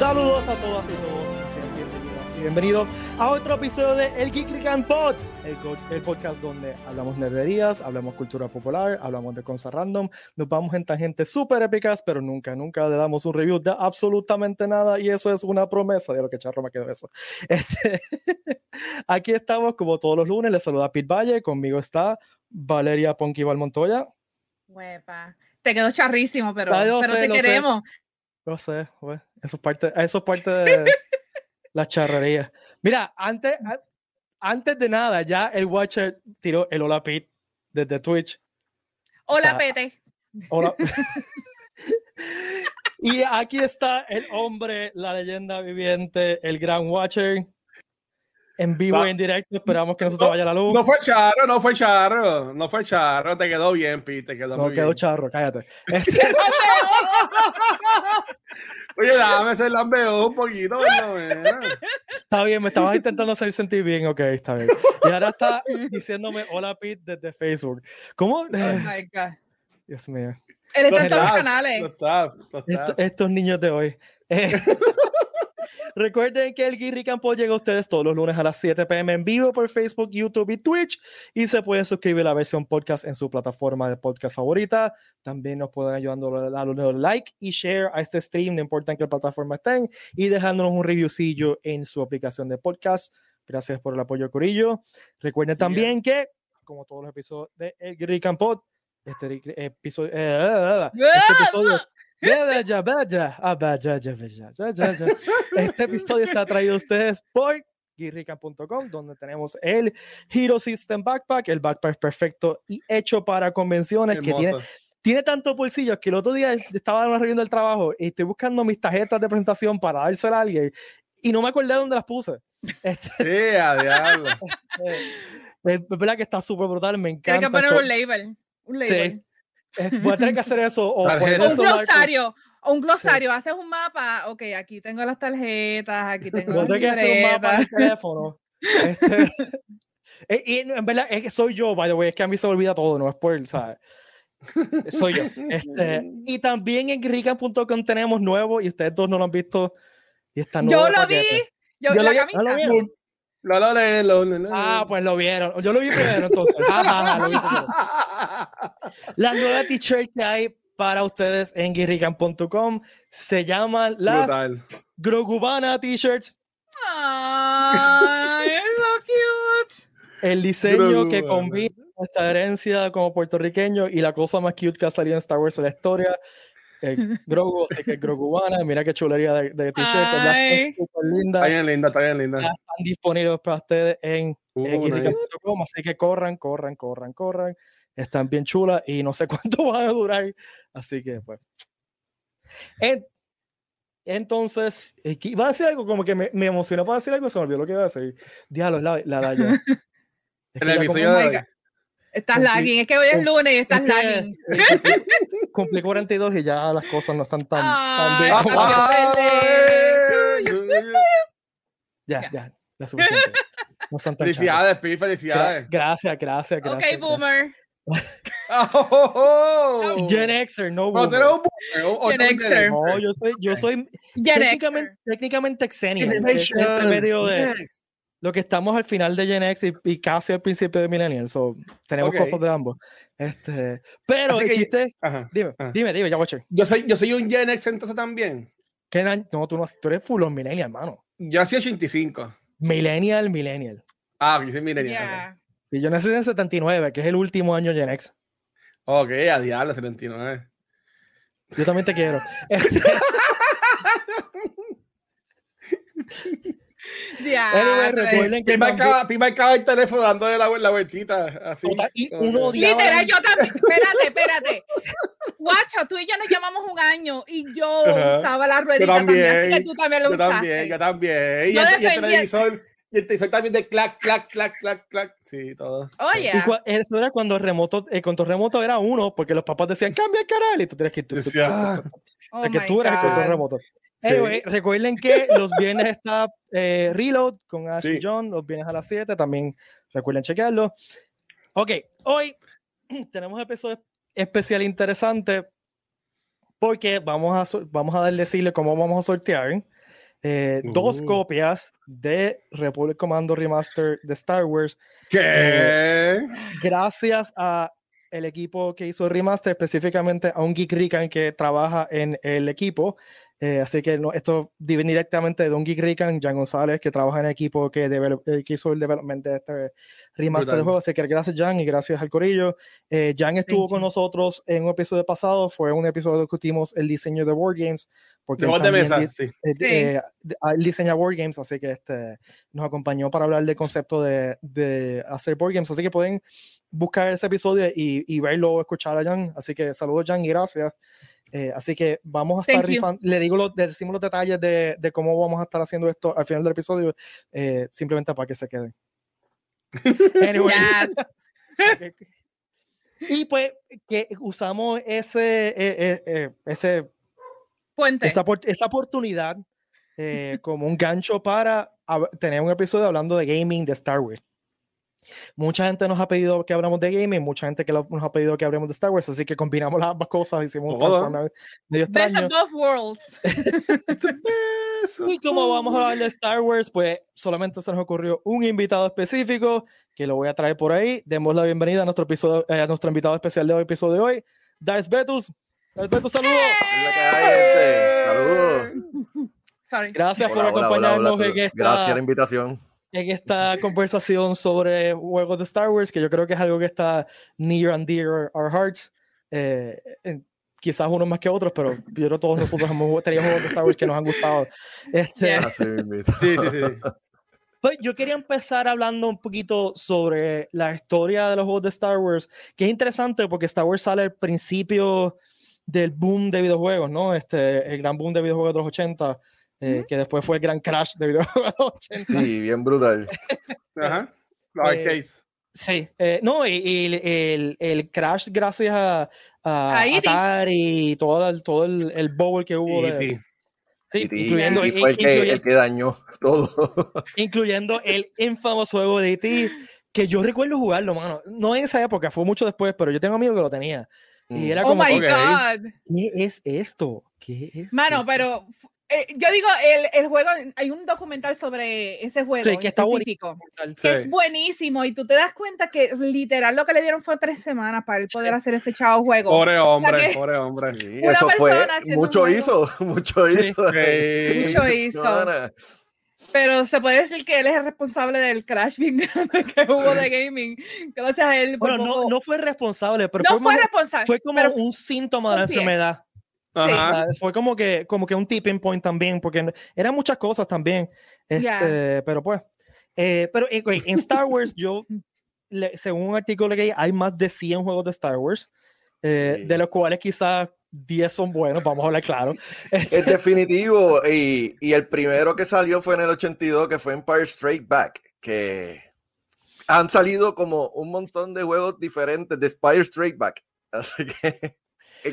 Saludos a todas y todos, sean bienvenidas y bienvenidos a otro episodio de El Geek Rican Pod, el, el podcast donde hablamos nerderías, hablamos cultura popular, hablamos de cosas random, nos vamos en tangentes súper épicas, pero nunca, nunca le damos un review de absolutamente nada y eso es una promesa de lo que charro me quedó eso. Este, aquí estamos como todos los lunes, les saluda Pete Valle, conmigo está Valeria Ponquival Montoya. Huepa. Te quedó charrísimo, pero, Ah, pero sé, te lo sé. No sé, güey, eso es parte, eso es parte de la charrería. Mira, antes, antes de nada, ya el Watcher tiró el Hola Pete desde Twitch. Hola, sea, Pete. Hola. y aquí está el hombre, la leyenda viviente, el gran Watcher. En vivo Va. y en directo, esperamos que no se te vaya la luz. No fue charro, no fue charro, no fue charro, te quedó bien, Pete, te quedó No muy quedó bien. charro, cállate. Este, Oye, dame ese lambeo un poquito. Está bien, me estabas intentando hacer sentir bien, ok, está bien. Y ahora está diciéndome hola Pete desde Facebook. ¿Cómo? Oh my God. Dios mío. Él está Los en todos los canales. Los tabs, los Esto- tabs. estos niños de hoy. Eh, Recuerden que el Guirri Campo llega a ustedes todos los lunes a las 7 pm en vivo por Facebook, YouTube y Twitch. Y se pueden suscribir a la versión podcast en su plataforma de podcast favorita. También nos pueden ayudando a darle like y share a este stream, no importa en qué plataforma estén. Y dejándonos un reviewcillo en su aplicación de podcast. Gracias por el apoyo, Corillo. Recuerden también que, como todos los episodios de El Guirri Campo, este episodio, eh, este episodio Vaya, vaya, ah, vaya, ya, vaya, ya, ya, ya. Este episodio está traído a ustedes por guirrican.com, donde tenemos el Hero System Backpack, el backpack perfecto y hecho para convenciones, que tiene, Hermoso. tiene tantos bolsillos que el otro día estaba reuniendo el trabajo y estoy buscando mis tarjetas de presentación para dársela a alguien y no me acordé dónde las puse. Este, Sí, a diablo. es verdad que está súper brutal, me Tienes encanta. que poner esto. un label. Un label. Eh, voy a tener que hacer eso o un glosario. O un glosario. Haces un mapa. Ok, aquí tengo las tarjetas. Aquí tengo Voy a tener que hacer un mapa el teléfono. Este, eh, y en verdad es que soy yo, by the way, es que a mí se me olvida todo, no es por, ¿sabes? Soy yo. Este, y también en rican.com tenemos nuevo y ustedes dos no lo han visto. Y está nuevo Yo de lo vi. Yo, Yo la vi- camisa. ¿No lo vieron? Lo, lo, lo, lo, lo, Ah, pues lo vieron. Yo lo vi primero entonces. Ja, ja, ja, lo vi primero. Las nuevas t-shirts que hay para ustedes en guirrican.com se llaman las Brutal. Grogubana t-shirts. Ay, es so cute. El diseño que Grogubana. combina nuestra herencia como puertorriqueño y la cosa más cute que ha salido en Star Wars en la historia. El Grogu, así que Grogubana, mira qué chulería de, de t-shirts. súper Está linda. bien linda, está bien Ya linda. están disponibles para ustedes en Uh, en nice. así que corran, corran, corran, corran. Están bien chulas y no sé cuánto van a durar. Así que, pues. En- entonces, eh, que iba a decir algo como que me, me emocionó para decir algo, se me olvidó lo que iba a decir. Diablo, la, la, la ya. Es El que como- episodio Oh de. Estás lagging. Es que hoy es lunes y estás es que, lagging. Cumplí 42 y ya las cosas no están tan, tan bien. Ya, ya. ya, suficiente. No son tan Felicidades, Pi, felicidades. Gracias, gracias, gracias. Ok, gracias. boomer. Oh. Gen Xer, no No, boomer. eres un boomer, o- o Gen Xer. No, yo soy, yo soy Gen técnicamente, técnicamente Xennial, que es Generation. entre medio de. Lo que estamos al final de Gen X y, y casi al principio de Millennial. So, tenemos cosas de ambos. Este, pero Así el que- chiste, Ajá. dime, dime, dime, ya Watcher. Yo soy, yo soy un Gen X entonces también. ¿Qué año- No, tú no, tú eres full on Millennial, hermano. Yo hacía 85. Millennial, Millennial. Ah, yo soy millennial. Yeah. Y yo nací en el 79, que es el último año Gen X. Ok, a diablo, 79. Yo también te quiero. Este, Ya, anyway, pues. recuerden que Pi también- marcaba, Pi marcaba el teléfono dándole la, la vueltita. Así. Y uno Literal, yo también. Espérate, espérate. Guacho, tú y yo nos llamamos un año y yo Ajá. usaba la ruedita también. Así que también, tú también lo Yo usaste. también, yo también. Y, Yo el, y el televisor, y el televisor también de clac, clac, clac, clac, clac. Sí, todo. Oye, Y cua- eso era cuando el remoto, el control remoto era uno, porque los papás decían, cambia el canal, y tú tienes que, tú- tú- tú- ah, tú- oh que tú eras el control God. Remoto. Sí. Anyway, recuerden que los viernes está eh, Reload con Ash y Sí. John, los viernes a las 7, también recuerden chequearlo. Ok, hoy tenemos un episodio especial interesante porque vamos a, vamos a decirle cómo vamos a sortear. eh, dos Uh. copias de Republic Commando Remaster de Star Wars, ¿Qué? gracias a el equipo que hizo el remaster, específicamente a un Geek Rican que trabaja en el equipo. Eh, así que no, esto viene directamente de Don Geek Rican, Jan González, que trabaja en el equipo que, develop- eh, que hizo el development de este remaster Brutal. de juego. Así que gracias, Jan, y gracias al Corillo. Eh, Jan estuvo Thank con you. nosotros en un episodio pasado. Fue un episodio donde discutimos el diseño de Board Games. Porque De él juegos de mesa, di- sí. eh, Sí. eh, de- ah, él diseña board games, así que este, nos acompañó para hablar del concepto de, de hacer board games. Así que pueden buscar ese episodio y, y verlo o escuchar a Jan. Así que saludos, Jan, y gracias. Eh, así que vamos a estar rifando. Le digo los, le decimos los detalles de, de cómo vamos a estar haciendo esto al final del episodio, eh, simplemente para que se queden. Anyway. Yes. y pues que usamos ese, eh, eh, eh, ese Puente. esa, esa oportunidad eh, como un gancho para tener un episodio hablando de gaming de Star Wars. Mucha gente nos ha pedido que hablamos de gaming, mucha gente que lo- nos ha pedido que hablemos de Star Wars, así que combinamos las ambas cosas, hicimos un Todo. transforme medio Best of both worlds. Eso. Y como vamos a hablar de Star Wars, pues solamente se nos ocurrió un invitado específico que lo voy a traer por ahí. Demos la bienvenida a nuestro episodio, eh, a nuestro invitado especial de hoy, episodio de hoy, Darth Betus. Darth Betus, saludos. Es la que hay, gente. Saludos. Sorry. Gracias por Hola, hola, hola, hola acompañarnos todos. en esta- Gracias la invitación. En esta conversación sobre juegos de Star Wars, que yo creo que es algo que está near and dear our hearts. Eh, en- quizás unos más que otros, pero yo creo que todos nosotros hemos tenido juegos de Star Wars que nos han gustado. Este, mismito. Sí, sí, sí. pues yo quería empezar hablando un poquito sobre la historia de los juegos de Star Wars, que es interesante porque Star Wars sale al principio del boom de videojuegos, ¿no? Este, el gran boom de videojuegos de los 80, eh, que después fue el gran crash de videojuegos de los 80. Sí, bien brutal. Ajá. Eh, arcades. Sí, eh, no, y, y el, el, el crash gracias a, a A E.T.. Atari y todo el, todo el, el bowl que hubo, Sí, de- sí. sí, Y, incluyendo, y fue el que, el que dañó todo. incluyendo el infamoso juego de E.T., que yo recuerdo jugarlo, mano. No en esa época, fue mucho después, pero yo tengo amigos que lo tenía. Y Mm. era Oh como, my ok. God. ¿qué es esto? ¿Qué es Mano, esto?" pero eh, yo digo, el, el juego, hay un documental sobre ese juego Sí, que está específico, Sí. que es buenísimo y tú te das cuenta que literal lo que le dieron fue tres semanas para él poder hacer ese chavo juego. Pobre hombre, que- pobre hombre. Sí, eso fue, mucho hizo, mucho Sí. hizo. Sí. Mucho hizo. Pero se puede decir que él es el responsable del crash bien grande que hubo de gaming. Gracias a él. Bueno, no, no fue responsable, pero no fue, fue como, responsable. fue como pero un síntoma de la enfermedad. Ajá. Ah, fue como que, como que un tipping point también, porque eran muchas cosas también. Este, Pero pues. eh, pero eh, güey, en Star Wars, yo, le- según un artículo que hay, hay más de 100 juegos de Star Wars, eh, Sí. de los cuales quizás 10 son buenos, vamos a hablar claro. Este, Es definitivo. Y, y el primero que salió fue en el 82, que fue Empire Straight Back, que han salido como un montón de juegos diferentes de Empire Straight Back. Así que eh,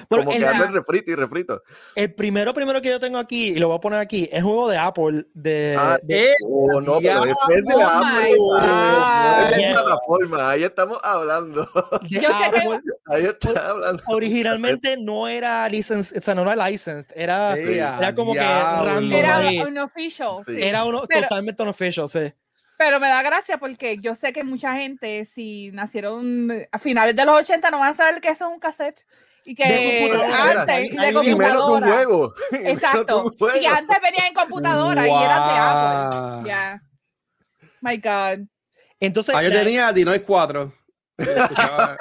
Bueno, como que la- hacen refrito y refrito. el primero, primero que yo tengo aquí, y lo voy a poner aquí, es un juego de Apple. De, Ah, de- Oh, no, pero es de Oh Apple. no es de God. plataforma, ahí estamos hablando. Yo sé que-. Ahí está hablando. Originalmente no era licensed, o sea, no era licensed, era, Sí, era como que random Era un official. Sí. sí. Era uno Pero- totalmente unofficial, sí. Pero me da gracia porque yo sé que mucha gente, si nacieron a finales de los 80, no van a saber que eso es un cassette. Y que De antes, de un computadora. juego. Exacto. un juego. Y antes venía en computadora y eran de Apple. Ya. My God. Entonces, Ah, yo la- tenía Dinois 4. Escuchaba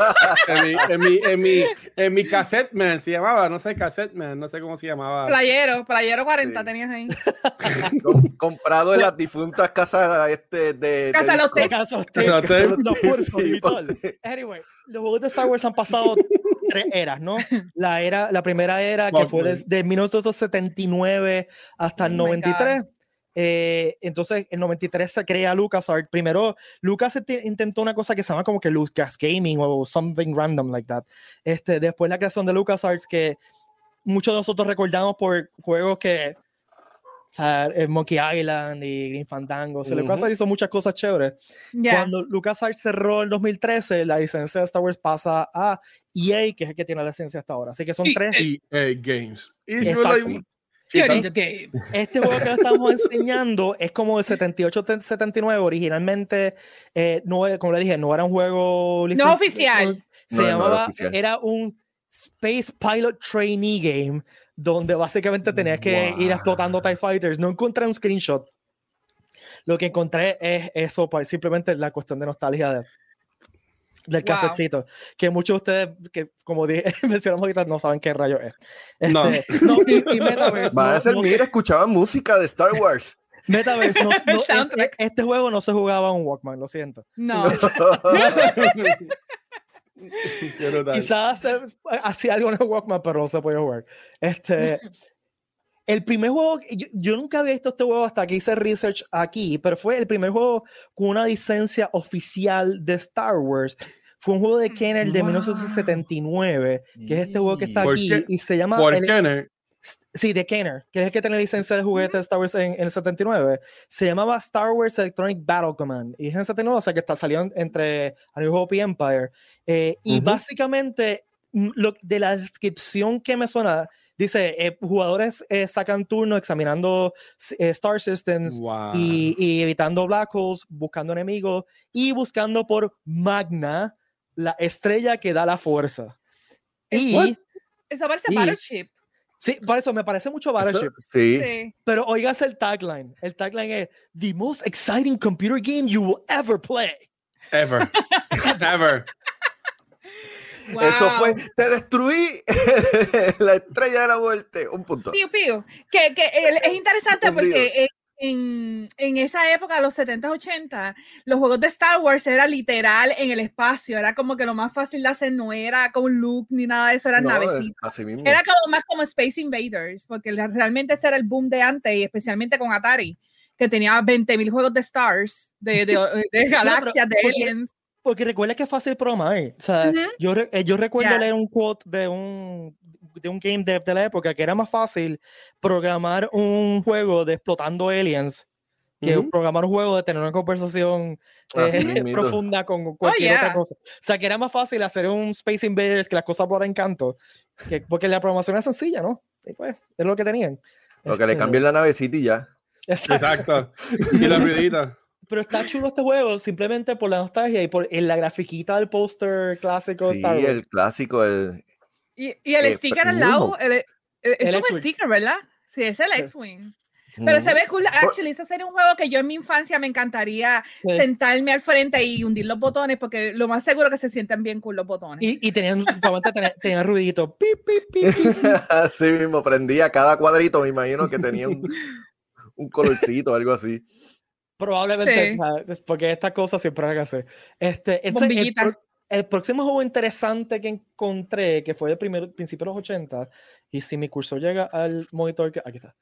en, mi, en, mi, en, mi, en mi cassette man se llamaba, no sé, cassette man, no sé cómo se llamaba. Playero, playero 40 Sí. tenías ahí. Com- comprado en las difuntas casas este, de, Casa de los. Casa los. Anyway, los juegos de Star Wars han pasado tres eras, ¿no? La era, la primera era que fue desde 1979 hasta el Oh my 93. Eh, entonces, en 93 se crea LucasArts. Primero, Lucas te- intentó una cosa que se llama como que Lucas Gaming o something random like that. Este, después la creación de LucasArts, que muchos de nosotros recordamos por juegos que, sea, eh, Monkey Island y Green Fandango. O sea, Ujú. LucasArts hizo muchas cosas chéveres. Ya. Cuando LucasArts cerró en 2013, la licencia de Star Wars pasa a EA, que es el que tiene la licencia hasta ahora. Así que son tres. EA Games. Exacto. game. Este juego que estamos enseñando es como el 78-79. Originalmente, eh, no, era- como le dije, no era un juego licenciado. oficial. Se No, no era llamaba, oficial. era un Space Pilot Trainee Game, donde básicamente tenías que ir Wow. explotando TIE Fighters. No encontré un screenshot. Lo que encontré es eso, pues, simplemente la cuestión de nostalgia de- del Wow. casetcito. Que muchos de ustedes, que como dije, mencionamos ahorita, no saben qué rayo es. No. Este, no, y, y Metaverse. Va no- a ser, no- mira, escuchaban música de Star Wars. Metaverse, no, no, es- soundtrack. este juego no se jugaba en un Walkman, lo siento. No. Quizás hacía algo en el Walkman, pero no se podía jugar. Este, el primer juego, yo, yo nunca había visto este juego hasta que hice research aquí, pero fue el primer juego con una licencia oficial de Star Wars. Fue un juego de Kenner de Wow. 1979, que es este juego que está ¿Por aquí qué? y se llama ¿Por el- no? Sí, de Kenner, que es el que tiene licencia de juguete de Star Wars en, en el 79. Se llamaba Star Wars Electronic Battle Command. Y es en el 79, o sea que está, salió en- entre A New Hope y Empire. Eh, y básicamente, mm, lo, de la descripción que me suena, dice, eh, jugadores eh, sacan turno examinando eh, Star Systems Wow. y, y evitando black holes, buscando enemigos y buscando por Magna, la estrella que da la fuerza. Y... What? Eso parece Y- Battleship. Sí, por eso me parece mucho Eso- Battleship. sí. Sí. Pero oigas el tagline. El tagline es The most exciting computer game you will ever play. Ever. Ever. Eso Wow. fue, te destruí la estrella de la muerte. Un punto. Pío, pío. Que, que el- es interesante porque eh, en, en esa época, los 70, 80, los juegos de Star Wars era literal en el espacio. Era como que lo más fácil de hacer no era con Luke ni nada de eso, eran No, navecitas. Era como más como Space Invaders, porque realmente ese era el boom de antes, y especialmente con Atari, que tenía 20.000 juegos de Stars, de, de, de galaxias, de aliens. Porque recuerda que es fácil programar. O sea, yo, eh, yo recuerdo leer un quote de un, de un game dev de la época que era más fácil programar un juego de explotando aliens que Ujú. programar un juego de tener una conversación eh, profunda con cualquier otra yeah. cosa. O sea, que era más fácil hacer un Space Invaders que las cosas por encanto, que, porque la programación es sencilla, ¿no? Y pues, es lo que tenían. Lo que le Este, cambian la navecita y ya. Exacto. Exacto. Y los ruiditos. Pero está chulo este juego simplemente por la nostalgia y por en la grafiquita del póster clásico de Sí, Star Wars. el clásico, el. Y, y el Eh, sticker al lado, el, el- es El un X-Wing. sticker, ¿verdad? Sí, es el Sí. X-Wing. Pero se Ujú. ve cool. Actually, ese sería un juego que yo en mi infancia me encantaría Sí. sentarme al frente y hundir los botones, porque lo más seguro que se sienten bien cool los botones. Y, y tenían, tenían, tenían ruidito. Pip, pip, pip, pip. Así mismo, prendía cada cuadrito, me imagino que tenía un, un colorcito, algo así. Probablemente, Sí. es porque estas cosas siempre hay que hacer. Este, entonces, el, el próximo juego interesante que encontré, que fue del primer, principio de los 80, y si mi cursor llega al monitor, que, aquí está.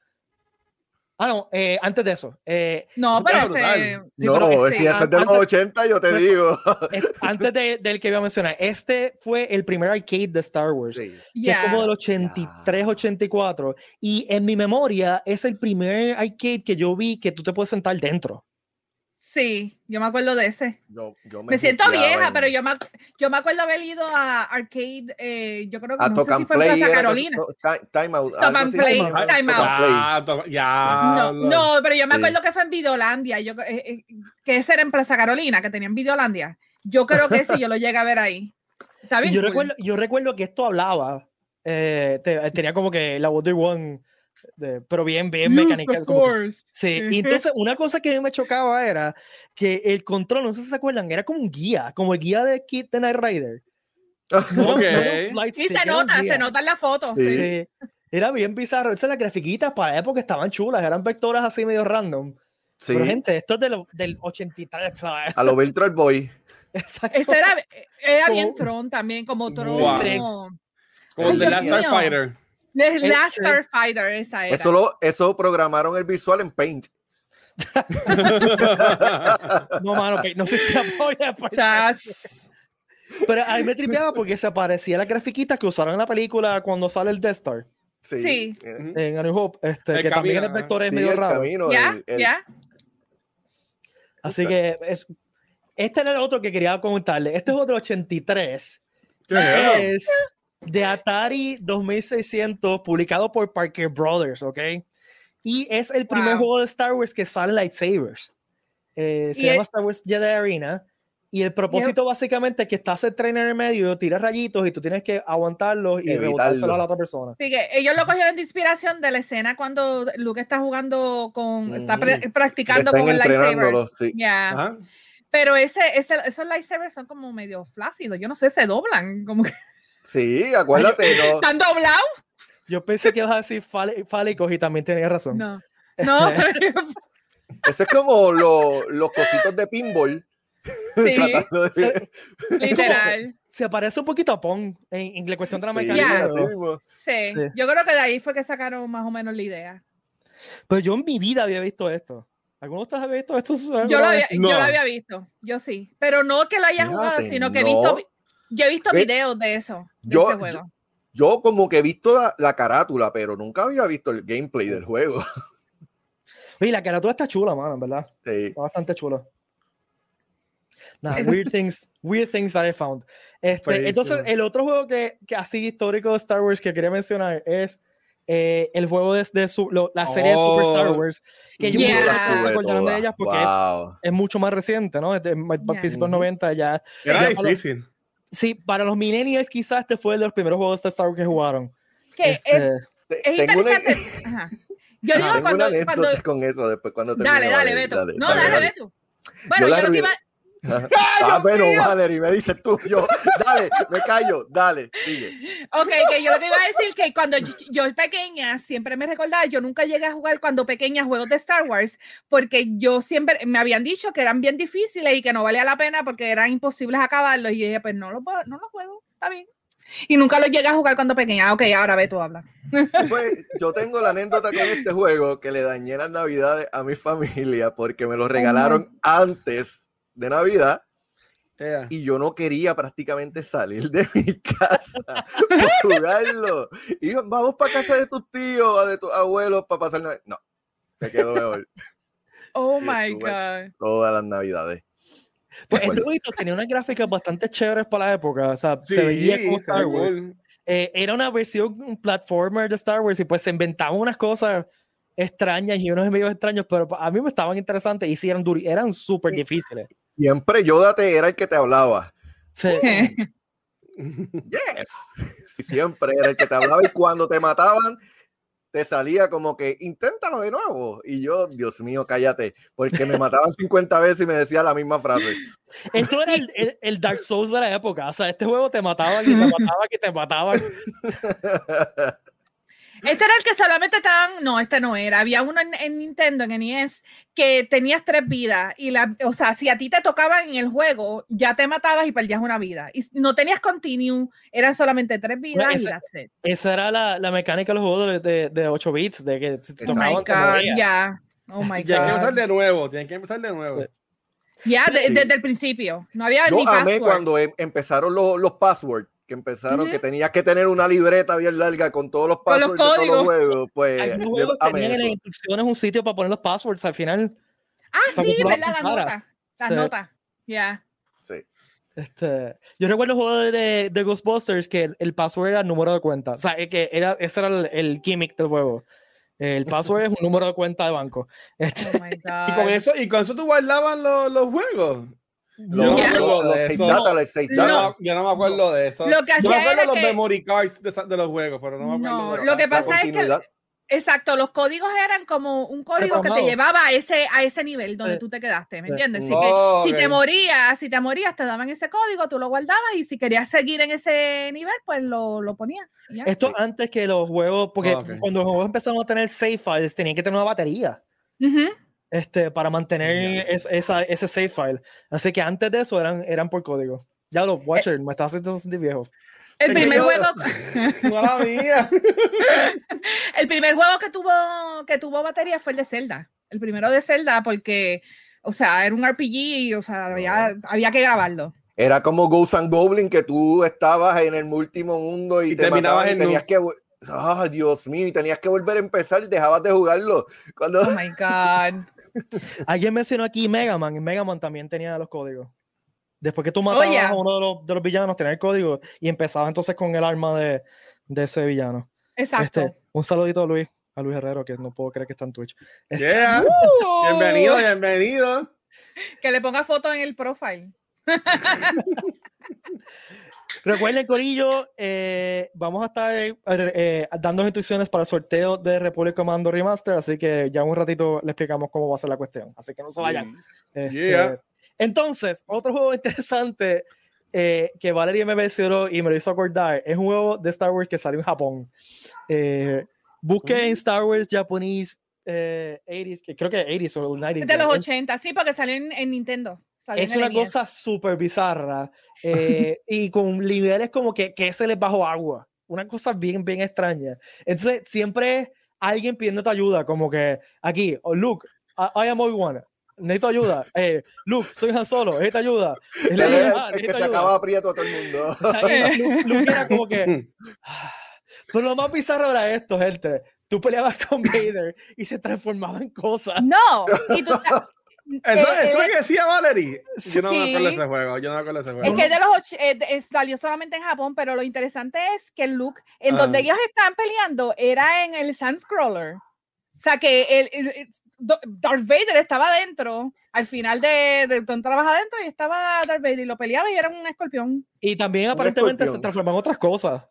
Ah, no, eh, antes de eso. eh, no, pero ese. Sí, no, pero si es de los antes- 80, yo te pues, digo. es- antes de- del que iba a mencionar, este fue el primer arcade de Star Wars. Sí. que es como del 83, 84. Y en mi memoria es el primer arcade que yo vi que tú te puedes sentar dentro. Sí, yo me acuerdo de ese. Yo, yo Me siento juqueaba vieja, en- pero yo me, yo me acuerdo haber ido a arcade, eh, yo creo que A no sé si fue. Plaza que- Carolina. time Out. Stop and. Play, Time Out, Time Out. Ya, to- ya. No, no, pero yo me Sí. acuerdo que fue en Videolandia, yo, eh, eh, que ese era en Plaza Carolina, que tenían Videolandia. Yo creo que ese yo lo llegué a ver ahí. Está bien. yo, cool. recuerdo, yo recuerdo que esto hablaba. eh, te- tenía como que la voz de One, de- pero bien, bien Use mecánica. the que- sí, y entonces una cosa que a mí me chocaba era que el control, no sé si se acuerdan, era como un guía, como el guía de Kid de Night Rider. No, stick, se nota, se nota en la foto. Sí. sí. Sí. Era bien bizarro. Esas las grafiquitas para la época estaban chulas, eran vectoras así medio random. Sí, Pero gente, esto es de lo- del 83, ¿sabes? a lo Virtual Boy. Exacto. Ese era, era bien Tron también, como Tron. Wow. Sí. como- Como Ay, el de Dios Last mío. Starfighter. The Eh, Last sí. Starfighter, esa era. Eso, lo, eso programaron el visual en Paint. No, mano, que no polla, pues. Chach. Pero a mí me tripeaba porque se parecía a las grafiquitas que usaron en la película cuando sale el Death Star Sí. Sí. eh, en A New Hope, este, El que también camino, el ajá. vector es sí, medio el raro. camino, Ya, el- el- ya. Así que es, este era el otro que quería comentarle. Este es otro 83. ¿Qué? Es de Atari 2600, publicado por Parker Brothers, ¿ok? Y es el primer Wow. juego de Star Wars que sale lightsabers. Eh, se Y llama el- Star Wars Jedi Arena. Y el propósito básicamente es que estás el tren en el medio, tiras rayitos y tú tienes que aguantarlos y rebotárselo a la otra persona. Así que ellos lo cogieron de inspiración de la escena cuando Luke está jugando con, está pre- Ujú. practicando con el lightsaber. sí. Ya. Ajá. Pero ese, ese, esos lightsabers son como medio flácidos. Yo no sé, se doblan. Como que Sí, acuérdate, no. están doblados. Yo pensé que ibas a decir fál- fálicos y también tenías razón. No. No, Eso es como lo- los cositos de pinball. sí, literal. Se parece un poquito a Pong en, en la cuestión de la Sí, mecánica. Mismo. Sí. Sí. Yo creo que de ahí fue que sacaron más o menos la idea. Pero yo en mi vida había visto esto. ¿Alguno de ustedes había visto esto? Yo lo había, No. yo lo había visto, yo sí. Pero no que lo haya Fíjate, jugado, sino que he no. visto, vi- yo he visto Ve- videos de eso, de Yo- ese juego. Yo como que he visto la, la carátula, pero nunca había visto el gameplay del juego. Oye, la carátula está chula, mano, en verdad. Sí. Está bastante chula. Nah, weird things, weird things that I found. Este, entonces, el otro juego que, que así histórico de Star Wars que quería mencionar es eh, el juego de, de su- lo- la serie de Super Star Oh, Wars. Que yo yeah. se tuve acordarán de ellas porque es, Wow. es mucho más reciente, ¿no? Es de Yeah. principios Ujú. 90 ya. Era Ya, difícil. Sí, para los millennials quizás este fue el de los primeros juegos de Star Wars que jugaron. Que es, Este, Te- es tengo una, interesante. Ajá. Yo digo tengo cuando, una cuando con eso después cuando dale, termine, dale, Beto. no, dale, dale. Beto. Bueno, Yo yo lo que iba, Ah, bueno, Valerie, me dices tú, yo, dale, me callo, dale, sigue. Ok, que yo lo que iba a decir que cuando yo, yo pequeña siempre me recordaba, yo nunca llegué a jugar cuando pequeña juegos de Star Wars porque yo siempre me habían dicho que eran bien difíciles y que no valía la pena porque eran imposibles acabarlos y yo dije, pues no los puedo- no los juego, está bien. Y nunca los llegué a jugar cuando pequeña. Ok, ahora ve tú habla. Pues yo tengo la anécdota con este juego que le dañé las navidades a mi familia porque me lo regalaron antes de Navidad Yeah. y yo no quería prácticamente salir de mi casa para jugarlo. Y yo, vamos para casa de tus tíos, de tus abuelos para pasar Navidad. No, se quedó mejor Oh my God. todas las navidades. pues este jueguito tenía unas gráficas bastante chéveres para la época. O sea, Sí, se veía como Star Wars. cool. eh, era una versión, un platformer de Star Wars y pues se inventaban unas cosas extrañas y unos enemigos extraños, pero a mí me estaban interesantes y sí eran, eran súper difíciles. Siempre Yodate era el que te hablaba. Sí. Yes. Siempre era el que te hablaba y cuando te mataban te salía como que inténtalo de nuevo. Y yo, Dios mío, cállate, porque me mataban 50 veces y me decía la misma frase. Esto era el, el- el Dark Souls de la época. O sea, este juego te mataba y te mataba y te mataban. Este era el que solamente estaban, no, este no era. Había uno en, en Nintendo, en NES, que tenías tres vidas. Y la, o sea, si a ti te tocaba en el juego, ya te matabas y perdías una vida. Y no tenías continue, eran solamente tres vidas y ese- that's it. Esa era la, la mecánica de los juegos de, de, de 8 bits, de que te Oh my tocaban, God, ya. Oh my Tienen que empezar God. de nuevo, tienen que empezar de nuevo. Sí. Ya, de- Sí. desde el principio. No había Yo ni amé password. cuando em- empezaron los, los passwords, que empezaron, Ujú. que tenías que tener una libreta bien larga con todos los Con los passwords de todos los juegos. Pues Algunos juegos tenían en las instrucciones un sitio para poner los passwords al final. Ah, sí, ¿verdad? La apuntaras. nota. La Sí. nota. Ya. Sí. Este, yo recuerdo el juego de, de Ghostbusters que el, el password era el número de cuenta. O sea, que era, ese era el, el gimmick del juego. El password es un número de cuenta de banco. Este, Oh Y con eso, y con eso tú guardaban los, los juegos. Los, Ya. los- los de seis eso. data, los seis Yo data. no, yo no me acuerdo de eso. Lo que yo me acuerdo de los que- memory cards de, de los juegos, pero no me acuerdo. No, de lo que pasa es que. Exacto, los códigos eran como un código que te llevaba a ese, a ese nivel donde Sí. tú te quedaste, ¿me entiendes? Así Oh, que si te morías, si te morías, te daban ese código, tú lo guardabas y si querías seguir en ese nivel, pues lo, lo ponías. ya. esto Sí. antes que los juegos, porque Ah, ok. cuando los juegos empezaron a tener save files, tenían que tener una batería Ujú. Este, para mantener es- esa, ese save file. Así que antes de eso eran, eran por código. Ya los Watcher, me estás haciendo sentir viejo. El primer yo- juego, el primer juego que tuvo, que tuvo batería fue el de Zelda. El primero de Zelda, porque, o sea, era un RPG y, o sea, había, había que grabarlo. Era como Ghosts and Goblin, que tú estabas en el último mundo y, Y te terminabas mataban y en tenías que. Ah, Dios mío, y tenías que volver a empezar y dejabas de jugarlo. Cuando... Oh my God. Alguien mencionó aquí Mega Man, y Mega Man también tenía los códigos. Después que tú matabas yeah. a uno de los, de los villanos, tenía el código y empezaba entonces con el arma de, de ese villano. Exacto. Este, un saludito a Luis, a Luis Herrero, que no puedo creer que está en Twitch. Este, Yeah. Uh, Bienvenido, bienvenido. Que le ponga foto en el profile. Recuerden, Corillo, eh, vamos a estar eh, dando instrucciones para el sorteo de Republic Commando Remaster, así que ya en un ratito le explicamos cómo va a ser la cuestión. Así que no se vayan. Este, Yeah. Entonces, otro juego interesante eh, que Valerie me mencionó y me lo hizo acordar es un juego de Star Wars que salió en Japón. Eh, busque en Star Wars Japanese eh, 80s, que creo que 80s o 90s. De los Es- 80, sí, porque salió en, en Nintendo. Es una cosa súper bizarra eh, y con niveles como que, que se les bajo agua. Una cosa bien, bien extraña. Entonces, siempre es alguien pidiéndote ayuda, como que aquí, oh, Luke, I, I am Obi-Wan. Necesito ayuda. Eh, Luke, soy Han Solo. Necesito ayuda. Es Él la- era ah, que se ayuda. acaba aprieto a todo el mundo. O sea, y Luke, Luke era como que. "Ah". Pero lo más bizarro era esto, gente. Tú peleabas con Vader y se transformaba en cosas. No, y tú, Eso, eh, eso eh, que decía Valerie. Yo no me acuerdo de Sí. ese juego. Yo no me acuerdo de ese Es juego. que es de los och- eh, es- salió solamente en Japón, pero lo interesante es que el look en Ah. donde ellos están peleando era en el Sunscroller. O sea que el, el- el- Darth Vader estaba adentro, al final de, de donde trabaja adentro, y estaba Darth Vader y lo peleaba y era un escorpión. Y también Un aparentemente se transformaban en otras cosas.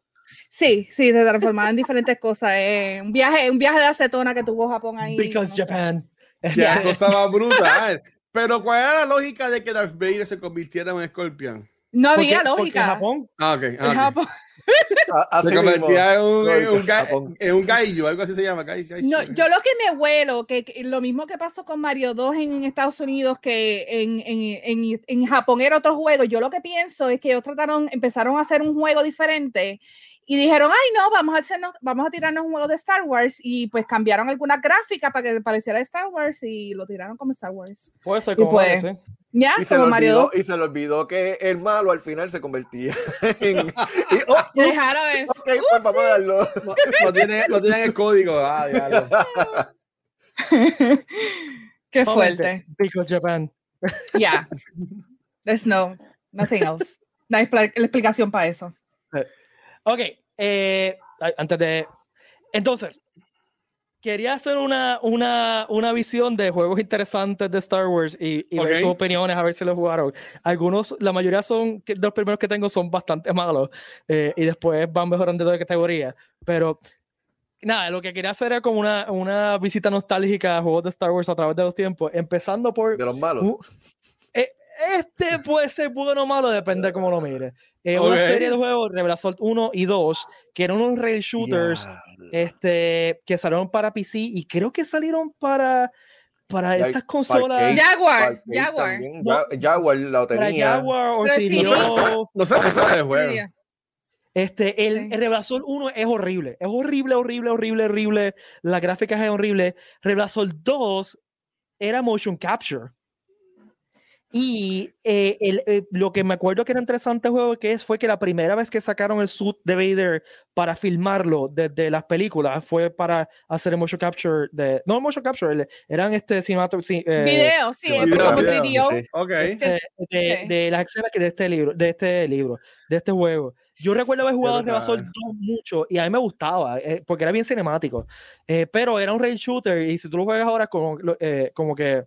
Sí, sí, se transformaba en diferentes cosas. eh, un viaje, un viaje de acetona que tuvo Japón ahí. Because no sé. Japan. Ya, cosa más brutal. Pero ¿cuál era la lógica de que Darth Vader se convirtiera en un escorpión? No porque- había porque en lógica. Japón Ah, ok. En ah. Japón- Así Se convertía en un, en un, Lógica, ga- Japón. en un gaillo, algo así se llama. No, yo lo que me vuelo, que, que lo mismo que pasó con Mario 2 en Estados Unidos, que en, en, en, en Japón era otro juego, yo lo que pienso es que ellos trataron, empezaron a hacer un juego diferente y dijeron, ay no, vamos a, hacernos, vamos a tirarnos un juego de Star Wars y pues cambiaron algunas gráficas para que pareciera Star Wars y lo tiraron como Star Wars. Puede ser como pues, sí. Ya, Y se, como Mario olvidó, 2. y se le olvidó que el malo al final se convertía en. y, oh, ups, dejaron eso. ok, pues vamos a darlo. No, no tiene, no tiene el código. Ah, diablo. Qué fuerte. Because Japan. Ya. There's no, nothing else. No hay expla- explicación para eso. Ok, eh, antes de... Entonces, quería hacer una, una, una visión de juegos interesantes de Star Wars y, y ver sus opiniones, a ver si los jugaron. Algunos, la mayoría son, de los primeros que tengo son bastante malos eh, y después van mejorando de categoría, pero... Nada, lo que quería hacer era como una, una visita nostálgica a juegos de Star Wars a través de los tiempos, empezando por De los malos. Este puede ser bueno o malo, depende de cómo lo mire. Eh, Una Ok. serie de juegos, Revelasol 1 y 2, que eran unos rail shooters Diablo. este, que salieron para PC y creo que salieron para, para estas consolas. Jaguar, Jaguar. No. Jaguar la Para tenía. Jaguar o Pero sí, 3DO. No sé, no sé de juego. Este, el, el Revelasol 1 es horrible. Es horrible, horrible, horrible, horrible. Las gráficas es horrible. Revelasol 2 era motion capture. Y eh, el- eh, lo que me acuerdo que era interesante el juego que es fue que la primera vez que sacaron el suit de Vader para filmarlo desde las películas fue para hacer el motion capture de no motion capture el- eran este cinematog- ci- eh, Video, sí, video, como video, 3DO. sí. Ok. este, de, Sí. de las escenas que de este libro, de este libro, de este juego. Yo recuerdo haber jugado. Rebasol 2 mucho y a mí me gustaba eh, porque era bien cinemático, eh, pero era un rail shooter y si tú lo juegas ahora como, eh, como que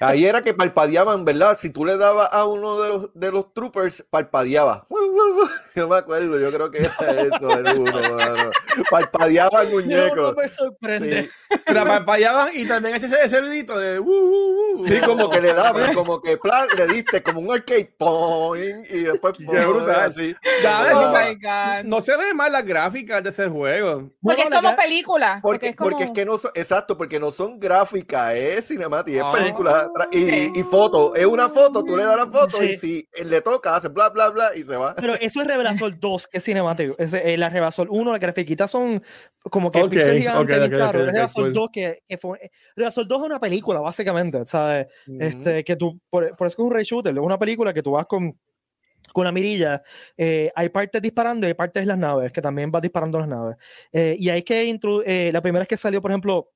Ahí era que parpadeaban, ¿verdad? Si tú le dabas a uno de los, de los troopers, parpadeaba. Yo me acuerdo, yo creo que era eso, el uno, mano. Parpadeaba el no, no muñeco. me sorprende. Sí, Pero parpadeaban y también hacía ese saludito de. Uh, uh, uh. sí, como que le dabas, como que plan, le diste como un arcade point y después Qué ¡pum! brutal. así. Oh my God. No se ven mal las gráficas de ese juego. Porque Bueno, es como la- película. Porque, es porque, como... es que no son, exacto, porque no son gráficas, es cinemática, es Ah. película tra- y, Ok. y foto. Es una foto, tú le das la foto Sí. y si le toca, hace bla, bla, bla y se va. Pero eso es Revelasol 2, que es cinemático. Ese, eh, la Revelasol 1, las grafiquitas son como que Ok, píxeles gigantes, ok, bien ok, claro. Revelasol cool. 2, que, que fue. eh, Revelasol 2 es una película, básicamente, ¿sabes? Este, que tú, por, por eso es un ray shooter, es una película que tú vas con, con la mirilla, eh, hay partes disparando y hay partes en las naves, que también vas disparando las naves. Eh, y hay que introducir, la primera vez que salió, por ejemplo,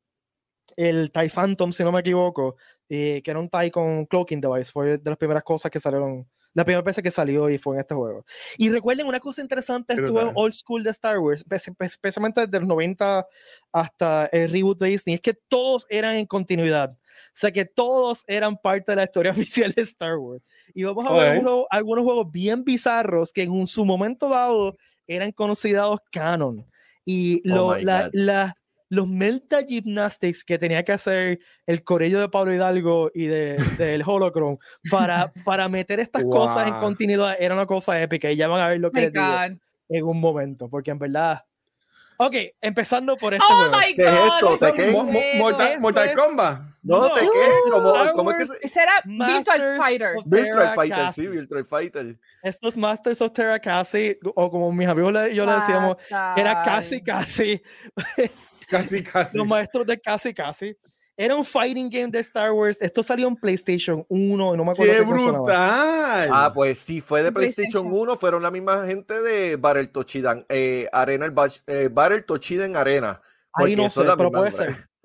el TIE Phantom, si no me equivoco, eh, que era un TIE con cloaking device, fue de las primeras cosas que salieron, la primera vez que salió y fue en este juego. Y recuerden una cosa interesante, este juego old school de Star Wars, espe- espe- especialmente desde los 90 hasta el reboot de Disney, es que todos eran en continuidad. O sea que todos eran parte de la historia oficial de Star Wars. Y vamos a ver Ok. algunos, algunos juegos bien bizarros que en su momento dado eran considerados canon. Y Oh lo- my la- la- los Melta Gymnastics que tenía que hacer el Corello de Pablo Hidalgo y de, del Holocron para, para meter estas cosas en Wow. continuidad era una cosa épica. Y ya van a ver lo que les digo en un momento, porque en verdad. Ok, empezando por este Oh juego. my ¿Qué es God. esto? ¿De qué? Mo- juego. Mortal, Esto Mortal es- Kombat. No, ¿te No, qué? ¿Cómo, cómo es que se... Masters Virtual Fighter. Virtual Fighter, Casi. sí, Virtual Fighter. Estos Masters of Terra casi, o como mis amigos yo le decíamos, era casi, casi, Casi, casi. los maestros de casi, casi. Era un fighting game de Star Wars. Esto salió en PlayStation 1, no me acuerdo ¡Qué brutal! Ah, pues sí, fue de En PlayStation PlayStation. 1, fueron la misma gente de Battle Tochidan, eh, Arena, el eh, Battle Tochiden Arena. Ahí no sé, pero puede ser.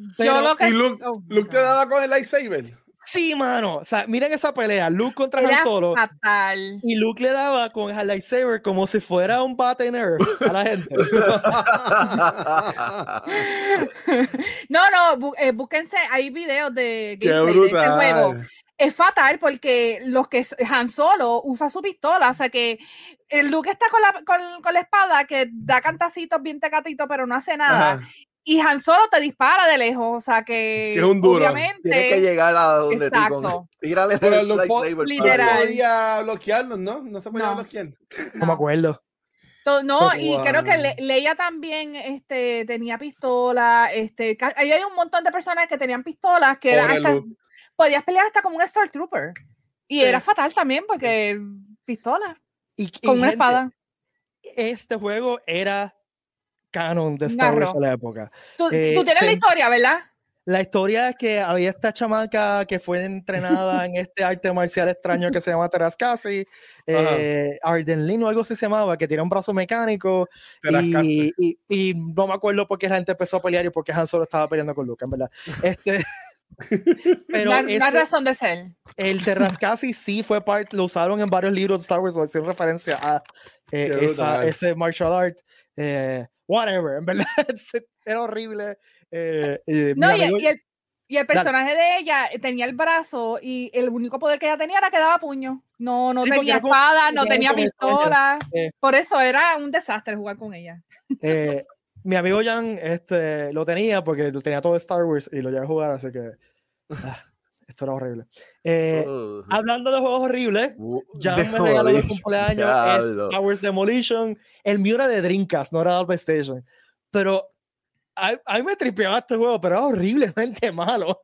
Yo Pero- lo que ¿Y Luke, oh, Luke te daba con el lightsaber? Sí, mano. O sea, miren esa pelea. Luke contra Han Solo. fatal. Y Luke le daba con el lightsaber como si fuera un bate nerf a la gente. No, no, eh, búsquense, hay videos de ¡Qué gameplay de este juego. Es fatal porque los que Han Solo usa su pistola, o sea que el Luke está con la, con, con la espada que da cantacitos bien tecatito, pero no hace nada. Ajá. Y Han Solo te dispara de lejos, o sea que, Que es un duro. obviamente Tiene que llegar a donde Exacto. tírale el lightsaber. literal. padre. podía bloquearlos, ¿no? No se podía No. bloquear. No me acuerdo. No, y creo que wow. Le- Leia también este, tenía pistola. Este, ahí hay un montón de personas que tenían pistolas que era hasta, podías pelear hasta como un Star Trooper. Y Sí. era fatal también porque pistola Y, y, con una gente, espada. Este juego era canon de Star Wars en la época. Tú, eh, tú tienes la se- historia, ¿verdad? La historia es que había esta chamaca que fue entrenada en este arte marcial extraño que se llama Terascasi, eh, Arden Lin o algo así se llamaba, que tiene un brazo mecánico y, y, y no me acuerdo por qué la gente empezó a pelear y por qué Han Solo estaba peleando con Luke, en verdad. Este, pero hay este- razón de ser. el Terrascasi sí fue parte, lo usaron en varios libros de Star Wars, lo hacían referencia a eh, esa- ese martial art. eh, whatever, en verdad, era horrible. eh, eh, No, y, el- amigo- y el, y el Dale. personaje de ella eh, tenía el brazo y el único poder que ella tenía era que daba puño. No, no Sí, tenía espada, no tenía pistola. Eh. Por eso era un desastre jugar con ella. eh, mi amigo Jan este, lo tenía porque lo tenía todo de Star Wars y lo llevé a jugar, así que ah, esto era horrible. Eh, Uh, hablando de juegos horribles, uh, Jan me regaló de Demolition, cumpleaños es Wars Demolition. El mío era de Dreamcast, no era de PlayStation. Pero a, a mí me tripeaba este juego, pero era horriblemente malo.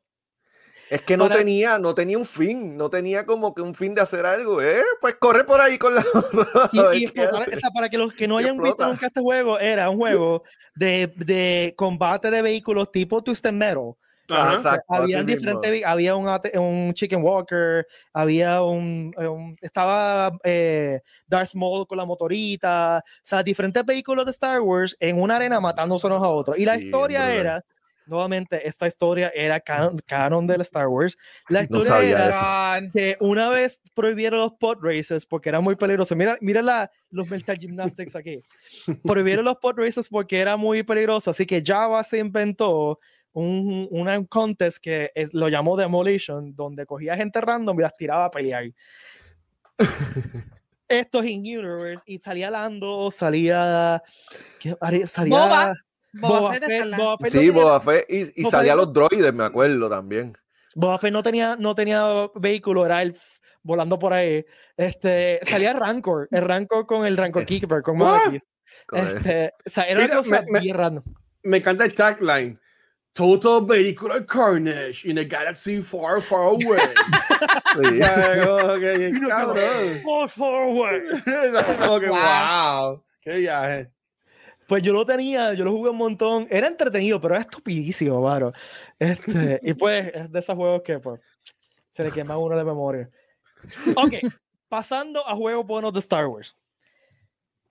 Es que no Para- tenía, no tenía un fin, no tenía como que un fin de hacer algo, ¿eh? Pues corre por ahí con la. Y, y hace. o sea, para que los que no hayan visto nunca este juego, era un juego de, de combate de vehículos tipo Twisted Metal. Exacto, había diferentes, había un, un Chicken Walker, había un, un- estaba eh, Darth Maul con la motorita, o sea, diferentes vehículos de Star Wars en una arena matándose unos a otros. Y la Sí, historia brutal. era, nuevamente, esta historia era canon, canon del Star Wars. La No historia sabía era eso. Que una vez prohibieron los pod races porque era muy peligroso. Mira, mira la, los mental gymnastics aquí. Prohibieron los pod races porque era muy peligroso. Así que Java se inventó un, una contest que es- lo llamó Demolition, donde cogía gente random y las tiraba a pelear. Esto es in universe y salía Lando, salía. ¿qué haría? salía Boba. Boba Boba Fett Boba Sí, Boba Fett, y, y Boba salía Fett- los droides, me acuerdo también. Boba Fett no tenía, no tenía vehículo, era el volando por ahí. Este, salía Rancor, el Rancor con el Rancor Keeper, con? Malaki. Este, o sea, era una cosa me- random. Me encanta el tagline. Total vehicular carnage in a galaxy far, far away. sí. O sea, como que, Y no cabrón. Go forward. Como que, Wow. wow. Qué viaje. Pues yo lo tenía, yo lo jugué un montón. Era entretenido, pero era estupidísimo, mano. Este, y pues es de esos juegos que pues, se le quema uno de memoria. Ok, pasando a juegos buenos de Star Wars.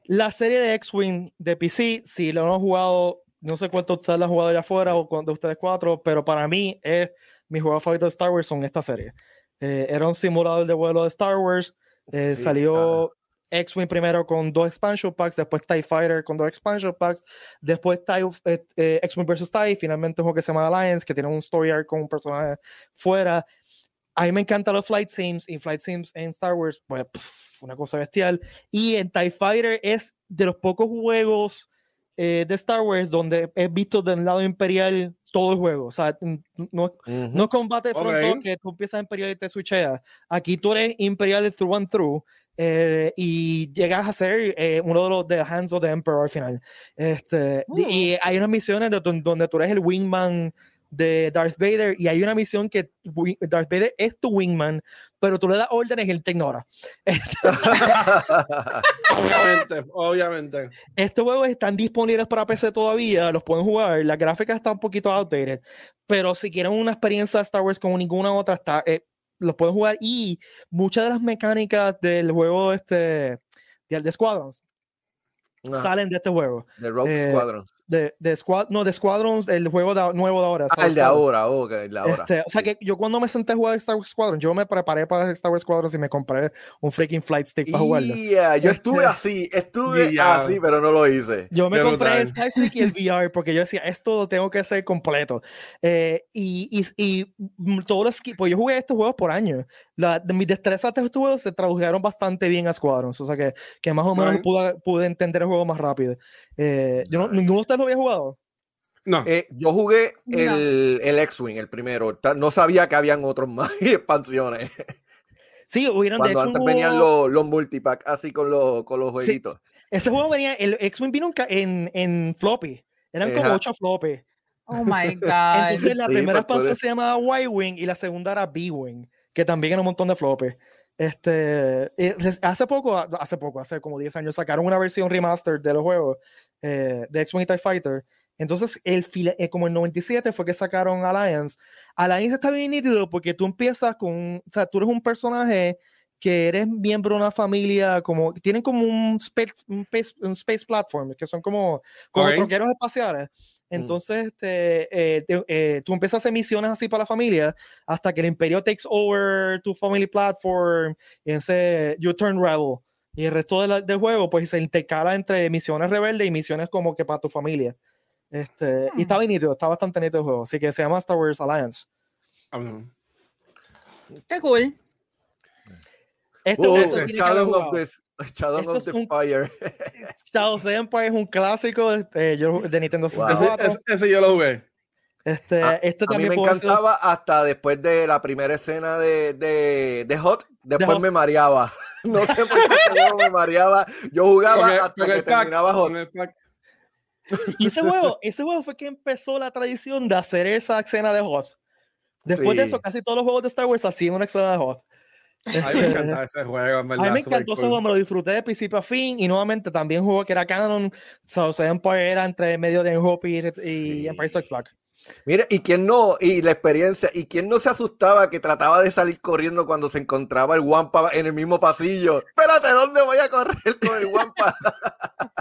La serie de X-Wing de PC, si lo han jugado, no sé cuánto ustedes la han jugado allá afuera o cuánto ustedes cuatro, pero para mí es mi juego favorito de Star Wars son esta serie. Eh, era un simulador de vuelo de Star Wars. eh, Sí, salió X-Wing primero con dos expansion packs, después TIE Fighter con dos expansion packs, después eh, eh, X-Wing vs. TIE, finalmente un juego que se llama Alliance, que tiene un story arc con un personaje fuera. A mí me encantan los flight sims y flight sims en Star Wars, pues pff, una cosa bestial. Y en TIE Fighter es de los pocos juegos eh, de Star Wars donde he visto del lado imperial todo el juego. O sea, no, Ujú. no es combate frontal que tú empiezas imperial y te switcheas. Aquí tú eres imperial through and through. eh, y llegas a ser eh, uno de los de Hands of the Emperor al final. Este, di- Y hay unas misiones de don- donde tú eres el wingman de Darth Vader y hay una misión que Darth Vader es tu wingman, pero tú le das órdenes y él te ignora. Obviamente, obviamente. Estos juegos están disponibles para PC todavía, los pueden jugar. La gráfica está un poquito outdated, pero si quieren una experiencia de Star Wars como ninguna otra, está, eh, los pueden jugar. Y muchas de las mecánicas del juego este, de, de Squadrons Ah, salen de este juego. de Rogue eh, Squadrons. De, de Squad, no, de Squadrons, el juego de- nuevo de ahora. Ah, el de ahora, ok, el de ahora. Este, o sea que yo cuando me senté a jugar Star Wars Squadron, yo me preparé para Star Wars Squadron y me compré un freaking flight stick para jugarlo. Yeah, yo estuve Este- así, estuve Yeah. así, pero no lo hice. Yo me Qué compré el brutal. Flight Stick y el VR porque yo decía, esto lo tengo que hacer completo. Eh, y, y, y todos los pues yo jugué estos juegos por años. La, de mis destrezas de estos juegos se tradujeron bastante bien a Squadrons, o sea que, que más o menos Right. pude, pude entender el juego más rápido. Eh, yo no- Nice. ninguno de ustedes lo había jugado. No. Eh, yo jugué No. el, el X-Wing, el primero. No sabía que habían otros más expansiones. Sí, hubieron de Cuando hecho un antes venían los, los multipack así con los, con los Sí. jueguitos. Ese juego venía, el X-Wing vino en, en, en floppy. Eran como Ajá. ocho floppy. Oh my God. Entonces la Sí, primera expansión se llamaba Y-Wing y la segunda era B-Wing, que también era un montón de floppy. Este, eh, hace poco, hace poco, hace como 10 años, sacaron una versión remaster de los juegos eh, de X-Wing y TIE Fighter. Entonces, el, eh, como el 97 fue que sacaron Alliance. Alliance está bien nítido porque tú empiezas con, o sea, tú eres un personaje que eres miembro de una familia, como, tienen como un space, un space, un space platform, que son como, como Ok. troqueros espaciales. Entonces, este, eh, te- eh, tú empiezas a hacer misiones así para la familia hasta que el imperio takes over tu family platform y ese you turn rebel. Y el resto de la- del juego, pues se intercala entre misiones rebeldes y misiones como que para tu familia. Este, Y está bien nítido, está bastante nítido el juego. Así que se llama Star Wars Alliance. Ah, no. Qué cool. Este Uh, haber Shadow of the, Shadow Esto of es the un- Fire. Shadow of the Empire es un clásico este, yo- de Nintendo Wow. 64. Ese, ese- ese yo lo jugué. Este, A- este a mí también me puedo decir- encantaba hasta después de la primera escena de, de, de Hot. Después me mareaba. No sé por qué me mareaba. Yo jugaba Con el- hasta con que el terminaba Hot. con el pack. Y ese juego, ese juego fue que empezó la tradición de hacer esa escena de Hot. Después de eso, casi todos los juegos de Star Wars hacían una escena de Hot. A mí me encantaba ese juego, en A mí me encantó ese cool. juego, me lo disfruté de principio a fin y nuevamente también juego que era canon, South Empire era entre medio de Hope y, y Sí. Empire Strikes Back. Mire, y quién no, y la experiencia, y quién no se asustaba que trataba de salir corriendo cuando se encontraba el Wampa en el mismo pasillo. Espérate, ¿dónde voy a correr con el Wampa?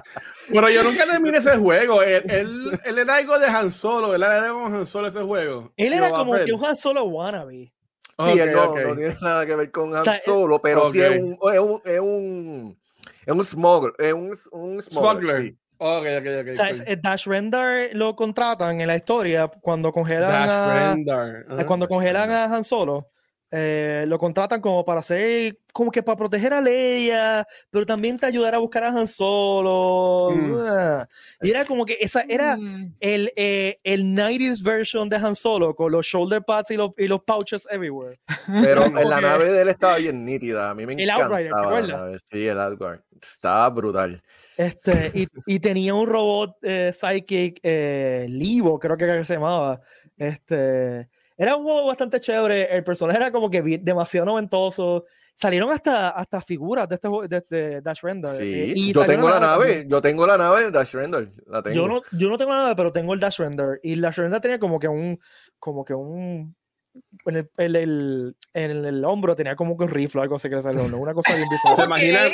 Bueno, yo nunca terminé ese juego. Él, él, él era algo de Han Solo. Él era como Han Solo ese juego. Él era como que un Han Solo wannabe. Sí, Ok, él no, ok. no tiene nada que ver con Han sea, eh, Solo, pero sí es un, es un, es un, es un smuggler, es un, un smuggler, Smuggler. sí. Ok, ok, ok. O sea, es- Dash Render lo contratan en la historia cuando congelan Dash a, Rendar. eh, Ajá. cuando Dash congelan Render. a Han Solo. Eh, lo contratan como para hacer, como que para proteger a Leia, pero también te ayudar a buscar a Han Solo. Mm. Y era como que esa era Mm. el, eh, el 90s version de Han Solo con los shoulder pads y los, y los pouches everywhere. Pero en la nave de él estaba bien nítida, a mí me El encantaba. Outrider, ¿te la acuerdas? nave, Sí, el Outrider. Estaba brutal. Este, y, y tenía un robot eh, psychic, eh, Livo, creo que era que se llamaba. Este, era un juego bastante chévere. El personaje era como que demasiado noventoso. Salieron hasta, hasta figuras de este juego, de, de Dash Render. eh, Sí, y yo tengo la también. nave, yo tengo la nave de Dash Render, la tengo. Yo no, yo no tengo nada, pero tengo el Dash Render. Y el Dash Render tenía como que un, como que un, en el, en el, en el hombro tenía como que un rifle o algo así que le salió, ¿no? Una cosa bien ¿Se bizarra. imaginan,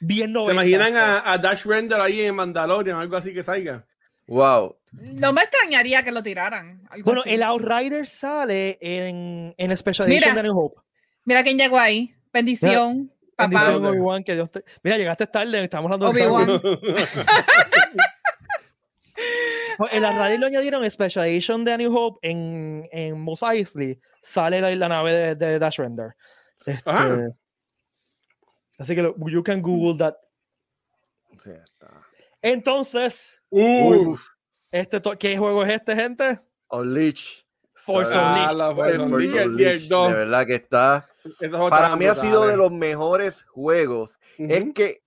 bien ¿se 90. imaginan a, a Dash Render ahí en Mandalorian, algo así que salga? Wow. No me extrañaría que lo tiraran. Bueno, así. el Outrider sale en, en Special Mira. Edition de New Hope. Mira quién llegó ahí. Bendición, papá. Bendición. Obi-Wan, que Dios te- Mira, llegaste tarde, estamos hablando de Obi-Wan. Wars. No, El Outrider lo añadieron en Special Edition de New Hope en, en Mos Eisley. Sale la, la nave de, de Dash Render. Este, Ajá. así que lo- you can Google that. Sí, está. Entonces, Uh, Uf, este ¿qué juego es este, gente? Unleash. Force Unleashed. la Force Force Unleashed, el Unleashed, 10-2. De verdad que está. Para mí ha sido de brutales. los mejores juegos. Es que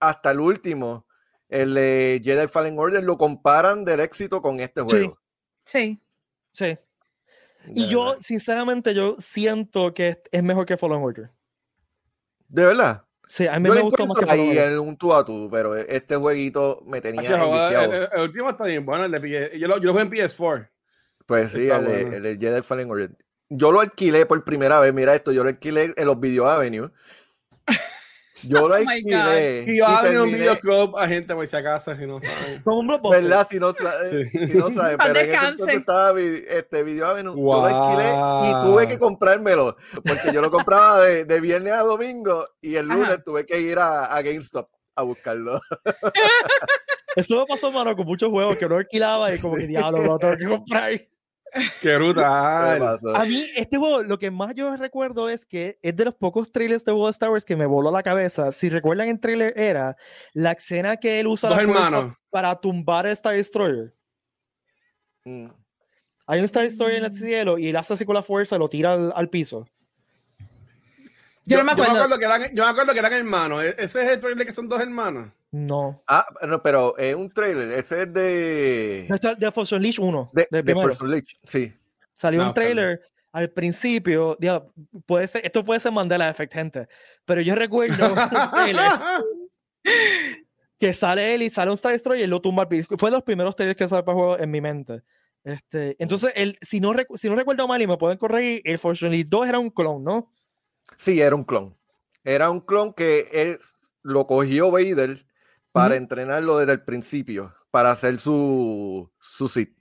hasta el último, el de Jedi Fallen Order, lo comparan del éxito con este juego. Sí. Sí. De Y yo, sinceramente, yo siento que es- es mejor que Fallen Order. De verdad. Sí, a mí Yo me gustó más que ahí en un tú a tú, pero este jueguito me tenía Hacho, el, enviciado. el- el último está bien bueno. el de PS yo, lo, yo lo jugué en PS4. Pues sí, está el, de- bueno. el de Jedi Fallen Order. Yo lo alquilé por primera vez, mira esto, yo lo alquilé en los Video Avenue. Yo lo Oh alquilé. Y yo abrí un terminé- videoclub a gente por si acaso, si no saben. Un. ¿Verdad? Si no, sa- Sí. si no saben, pero en ese descanse. entonces estaba este Video Avenue. Yo lo alquilé y tuve que Wow. comprármelo, porque yo lo compraba de, de viernes a domingo y el Ajá. lunes tuve que ir a, a GameStop a buscarlo. Eso me pasó, mano, con muchos juegos que no alquilaba y como que diablo, lo tengo que comprar. Qué ¿Qué brutal. A mí, este juego, lo que más yo recuerdo es que es de los pocos trailers de juego de Star Wars que me voló la cabeza. Si recuerdan el trailer era la escena que él usa la para tumbar el Star Destroyer. Mm. Hay un Star Destroyer en el cielo y él hace así con la fuerza y lo tira al, al piso. Yo no me acuerdo. que eran, yo me acuerdo que eran hermanos. E- Ese es el trailer que son dos hermanos. No. Ah, no, pero es un trailer, ese es de... No, está de Force Unleashed 1. De, de primero. Force Unleashed, sí. Salió No, un trailer al principio. diablo, puede ser, esto puede ser Mandela Effect, gente. Pero yo recuerdo un trailer que sale él y sale un Star Destroyer y lo tumba al piso. Fue de los primeros trailers que sale para el juego en mi mente. Este, entonces, el, si, no recu- si no recuerdo mal y me pueden corregir, el Force Unleashed 2 era un clon, ¿no? Sí, era un clon. Era un clon que es, lo cogió Vader para entrenarlo desde el principio, para hacer su, su Sith.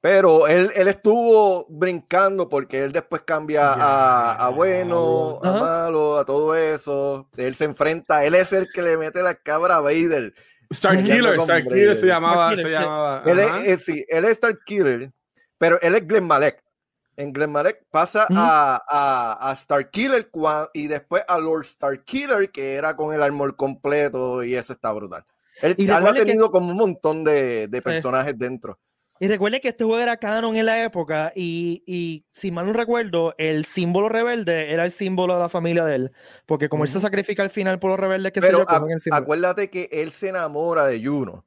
Pero él, él estuvo brincando porque él después cambia a, a bueno, a malo, a todo eso. Él se enfrenta, él es el que le mete la cabra a Vader. Star Ujú. Killer, Con Star Vader. Killer se llamaba. Se sí. llamaba Él es, eh, sí, él es Star Killer, pero él es Glenn Malek. En Glenn Malek pasa Ujú. a, a, a Star Killer cua- y después a Lord Star Killer, que era con el armor completo y eso está brutal. Él, Y ha recuerde que- tenido como un montón de, de Sí. personajes dentro. Y recuerden que este juego era canon en la época y, y si mal no recuerdo, el símbolo rebelde era el símbolo de la familia de él. Porque como él se sacrifica al final por los rebeldes que se yo, cogen el símbolo. acuérdate que él se enamora de Juno.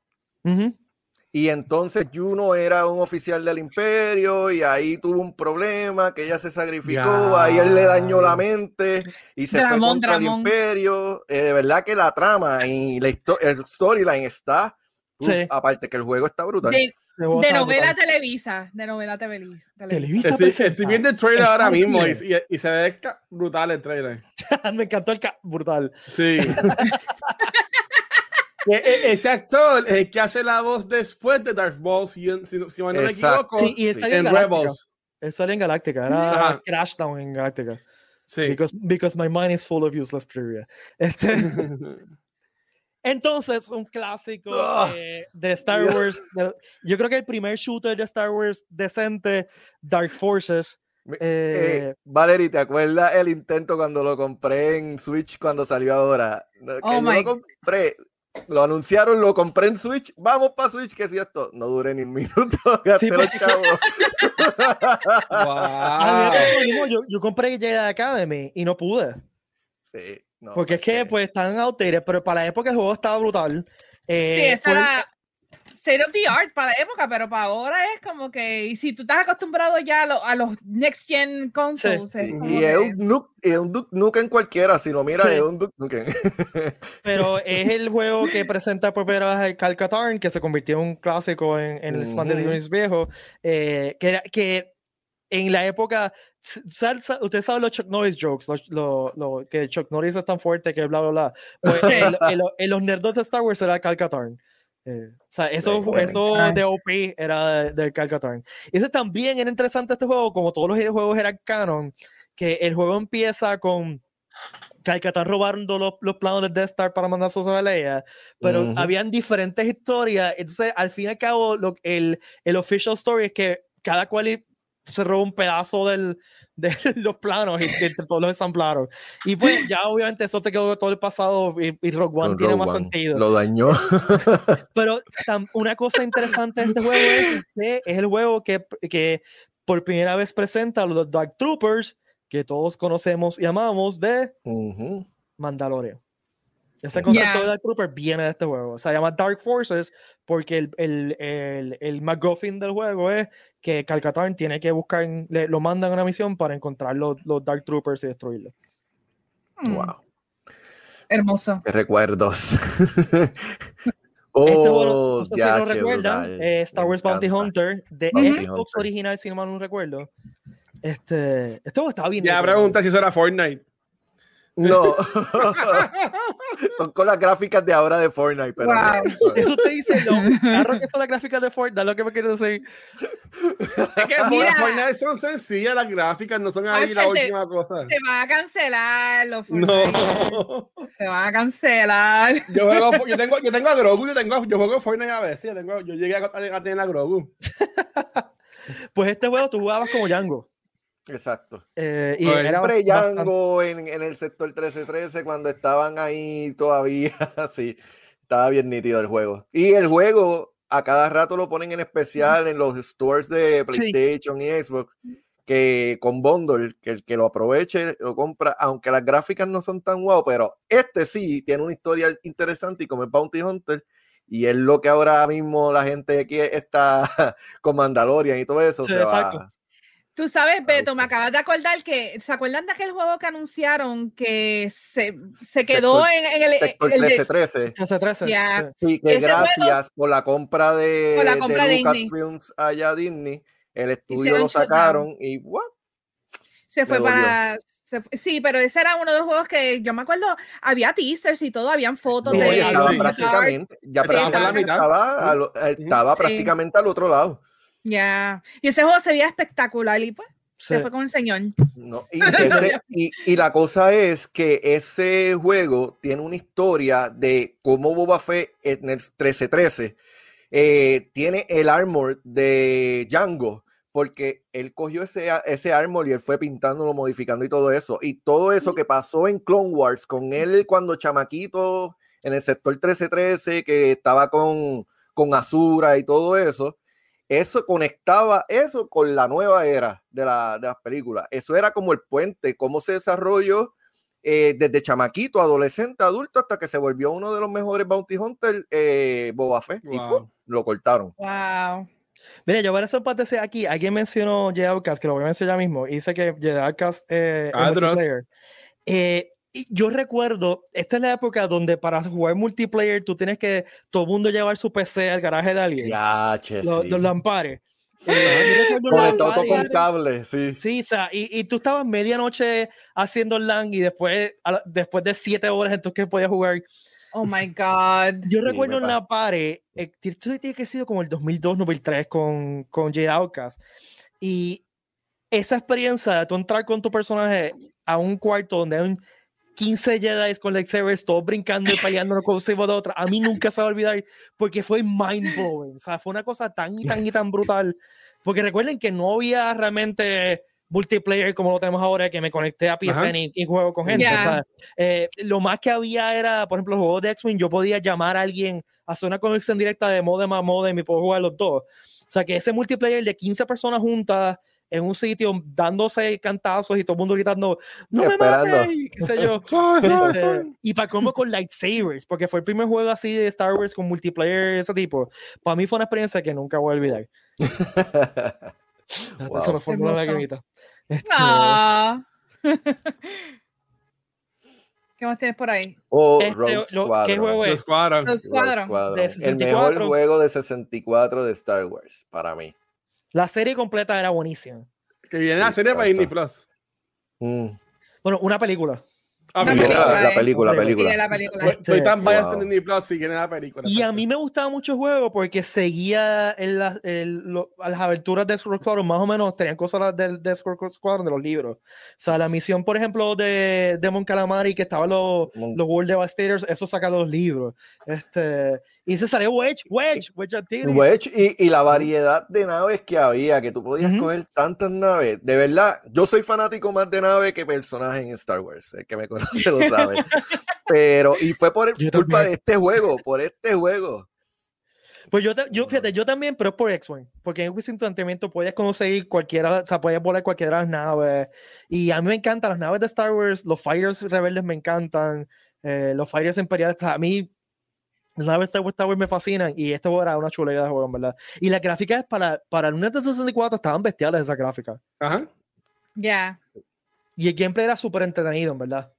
Y entonces Juno era un oficial del imperio y ahí tuvo un problema, que ella se sacrificó, Ya. ahí él le dañó la mente y se fue Dramón, contra el Dramón. imperio. Eh, de verdad que la trama y la histo- el storyline está, uf, Sí. aparte que el juego está brutal. De, El de novela brutal. Televisa. De novela Televisa. Televisa Estoy, estoy viendo el trailer Star ahora mismo y, y- y se ve brutal el trailer. Me encantó el brutal. Sí. E- e- Ese actor es el que hace la voz después de Darth Maul, si, si, si mal no me Exacto. equivoco, Sí, y en. Rebels. Salió en Galáctica. Era Ajá. Crashdown en Galáctica. Sí. Because, because my mind is full of useless trivia. Este, entonces, un clásico Ah. eh, de Star Wars. de- yo creo que el primer shooter de Star Wars decente, Dark Forces. Eh, Eh, Valerie, ¿te acuerdas el intento cuando lo compré en Switch cuando salió ahora? No, que Oh yo my- lo compré, lo anunciaron, lo compré en Switch, vamos para Switch, que si esto, no duré ni un minuto, Sí, Wow. lo mismo, yo, yo compré Jedi Academy y no pude. Sí, no, Porque es que sé. pues están outdated, pero para la época el juego estaba brutal. Sí, Eh, esa fue el- era state of the art para la época, pero para ahora es como que y si tú estás acostumbrado ya a, lo- a los next gen consoles. es sí. como Y es un Duke, es un Duke Nukem cualquiera, si lo miras, Sí. es un Duke Nukem. pero es el juego que presenta por primera vez Cal Katarn, que se convirtió en un clásico en, en el Expanded Ujú. Universe viejo, eh, que, era- que en la época, usted sabe los Chuck Norris jokes, los- lo, lo- que Chuck Norris es tan fuerte que bla, bla, bla. Pues, Sí. en, en en los nerdos de Star Wars era Cal Katarn. Eh, o sea, eso, eso de OP era de, de Calcatarn. Y eso también era interesante este juego, como todos los juegos eran canon, que el juego empieza con Calcatán robando los, los planos de Death Star para mandar a Leia, pero Ujú. habían diferentes historias. Entonces, al fin y al cabo, lo, el, el official story es que cada cual se roba un pedazo del, de los planos y de, todos los ensamblaron. Y pues, ya obviamente, eso te quedó todo el pasado y, y Rogue One tiene Rogue más One. sentido. Lo dañó. Pero tam- una cosa interesante de este juego es que es el juego que, que por primera vez presenta a los Dark Troopers que todos conocemos y amamos de Ujú. Mandalorian. Ese concepto de Dark Trooper viene de este juego. Se llama Dark Forces porque el, el, el, el MacGuffin del juego es que Calcatarn tiene que buscar, le- lo mandan a una misión para encontrar los, los Dark Troopers y destruirlos. Mm, Wow. Hermoso. Qué recuerdos. Este juego, oh, no sé si ya, lo recuerdan, eh, Star Wars Bounty. Hunter de. Xbox Hunter. original, si no mal no recuerdo. Este, este juego estaba bien. Ya pregunta si eso era Fortnite. No. Son con las gráficas de ahora de Fortnite, pero no. Wow. Eso te dice, no, claro que son las gráficas de Fortnite, lo que me quiero decir. Es que Mira. Fortnite son sencillas las gráficas, no son ahí la última cosa. Te van a cancelar los Fortnite. No. Te van a cancelar. Yo, juego, yo, tengo, yo tengo a Grogu, yo, tengo, yo juego Fortnite a veces. Yo, tengo, yo llegué a, a- a tener a Grogu. Pues este juego tú jugabas como Django. Exacto. eh, y era Django en, en el sector 1313 cuando estaban ahí todavía, sí, estaba bien nítido el juego. Y el juego a cada rato lo ponen en especial en los stores de Sí. PlayStation y Xbox, que con bundle, que el que lo aproveche lo compra, aunque las gráficas no son tan guau, pero este sí tiene una historia interesante y como es Bounty Hunter. Y es lo que ahora mismo la gente aquí está con Mandalorian y todo eso. Sí, se va-. Tú sabes, Beto, me acabas de acordar que, ¿se acuerdan de aquel juego que anunciaron que se, se quedó Sector- en, en el, Sector el de- 1313. 13-13. Ya. sí. Que Ese juego- gracias por la compra de, Por la compra de Disney. Lucasfilms allá a Disney, el estudio lo sacaron y ¡guau! se fue para... se sí, pero ese era uno de los juegos que yo me acuerdo, había teasters y todo, habían fotos No, de... ya estaba sí. prácticamente, ya Estaba prácticamente estaba, estaba Sí. prácticamente al otro lado. Ya. Y ese juego se veía espectacular y pues se fue con el señor. ¿no? Y, ese- y- y la cosa es que ese juego tiene una historia de cómo Boba Fett en el 1313 eh, tiene el armor de Django, porque él cogió ese, ese armor y él fue pintándolo, modificando y todo eso. Y todo eso que pasó en Clone Wars con él cuando chamaquito en el sector 1313, que estaba con, con Azura y todo eso, eso conectaba eso con la nueva era de, la, de las películas. Eso era como el puente, cómo se desarrolló eh, desde chamaquito, adolescente, adulto, hasta que se volvió uno de los mejores Bounty Hunter, eh, Boba Fett. Y Wow. ¡fu! lo cortaron. Wow. Mira, yo voy a hacer parte de aquí. Alguien mencionó Jedi Outcast, que lo voy a mencionar ya mismo. y Dice que Jedi Outcast eh, Ah, multiplayer. Eh, y yo recuerdo, esta es la época donde para jugar multiplayer tú tienes que todo el mundo llevar su PC al garaje de alguien. Ya, che, Los, sí. los lampares. Eh, Conectado todo con cable, sí. Sí, o sea, y, y tú estabas medianoche haciendo LAN y después, la- después de siete horas entonces que podías jugar. Oh my God. Yo Sí, recuerdo en la pared, eh, esto tiene que sido como el 2002, 2003 con, con Jade Outcast. Y esa experiencia de tú entrar con tu personaje a un cuarto donde hay un 15 Jedi con lightsabers, todos brincando y peleando con encima de otra, a mí nunca se va a olvidar porque fue mind blowing. O sea, fue una cosa tan y tan y tan brutal. Porque recuerden que no había realmente multiplayer como lo tenemos ahora, que me conecté a PSN y, y juego con gente. O sea, eh, lo más que había era, por ejemplo, los juegos de X-Wing, yo podía llamar a alguien, hacer una conexión directa de modem a modem y puedo jugar los dos. O sea, que ese multiplayer de 15 personas juntas en un sitio dándose cantazos y todo el mundo gritando, no me Esperando. mates", qué sé yo. Soy. y para cómo con lightsabers, porque fue el primer juego así de Star Wars con multiplayer de ese tipo. Para mí fue una experiencia que nunca voy a olvidar. Wow. Se me fue una lagrimita. Este, Ah. ¿Qué más tienes por ahí? O Este, Rogue lo- El mejor 64. juego de 64 de Star Wars, para mí. La serie completa era buenísima. Que viene Sí, la serie para. Disney Plus. Mm. Bueno, una película. Ah, película, la eh. película, Sí, película. Y de la película. Este, Estoy tan biased wow. con Disney Plus quieren la película. Y a mí me gustaba mucho el juego porque seguía en la- el- lo- a las aventuras de Escort Squadron, más o menos tenían cosas del de Squadron de los libros. O sea, la misión, por ejemplo, de Demon Calamari, que estaban los, Mon- los World Devastators, eso saca de los libros. Este, y se salió Wedge, Wedge, Wedge Antilles. Wedge y, y la variedad de naves que había, que tú podías Ujú. coger tantas naves. De verdad, yo soy fanático más de naves que personaje en Star Wars. El que me conoce lo sabe. Pero, y fue por Yo culpa también. de este juego, por este juego. Pues yo, yo, fíjate, yo también, pero es por X-Wing, porque en X-Wing Planteamiento puedes conseguir cualquiera, o sea, puedes volar cualquiera de las naves. Y a mí me encantan las naves de Star Wars, los Fighters rebeldes me encantan, eh, los Fighters imperiales, o sea, a mí las naves de Star Wars, Star Wars me fascinan y este juego era una chulería de juego, en verdad. Y las gráficas para, para el Nintendo 64 estaban bestiales esas gráficas. Ajá. Ya. Y el gameplay era súper entretenido, en verdad.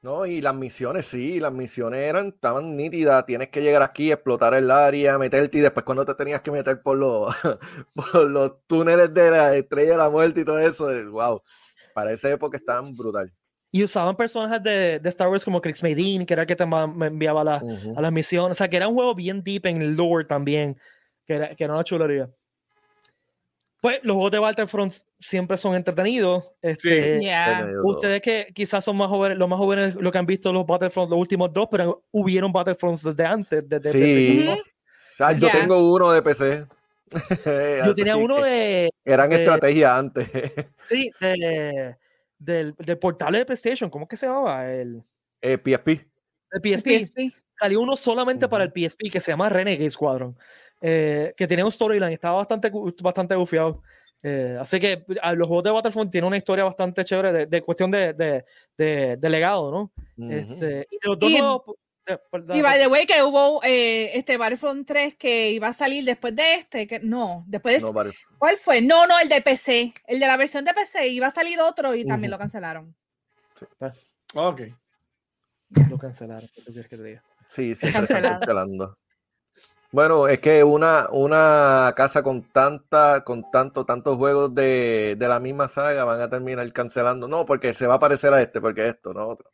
No, y las misiones, sí, las misiones eran tan nítidas. Tienes que llegar aquí, explotar el área, meterte y después cuando te tenías que meter por los, por los túneles de la estrella de la muerte y todo eso, wow. Para esa época estaban brutal. Y usaban personajes de, de Star Wars como Chris Medine, que era el que te enviaba la, a las misiones. O sea, que era un juego bien deep en el lore también, que era, que era una chulería. Pues los juegos de Battlefront siempre son entretenidos. Este, todo. Ustedes que quizás son más jóvenes, los más jóvenes, lo que han visto los Battlefront, los últimos dos, pero hubieron Battlefronts desde antes. Desde Sí. PC. O sea, yo tengo uno de PC. Yo tenía uno de, Eran de- estrategia antes. sí, de- del, del portal de PlayStation, ¿cómo que se llamaba? El, Eh, PSP. el PSP. PSP. Salió uno solamente para el PSP que se llama Renegade Squadron, eh, que tenía un storyline, estaba bastante, bastante bufiado. Eh, así que a los juegos de Battlefront tienen una historia bastante chévere de, de cuestión de, de, de- de legado, ¿no? Ujú. Este, y de los dos Y- eh, perdón, Y by the way, que hubo eh, este Battlefront 3 que iba a salir después de este, que no, después de No. ¿Cuál fue? No, no, el de PC. El de la versión de PC iba a salir otro y también Ujú. lo cancelaron. Ok. lo cancelaron. ¿qué que te diga? Sí, sí, se están Cancelado. cancelando. Bueno, es que una, una casa con tanta, con tanto, tantos juegos de, de la misma saga van a terminar cancelando. No, porque se va a parecer a este, porque esto, no otro.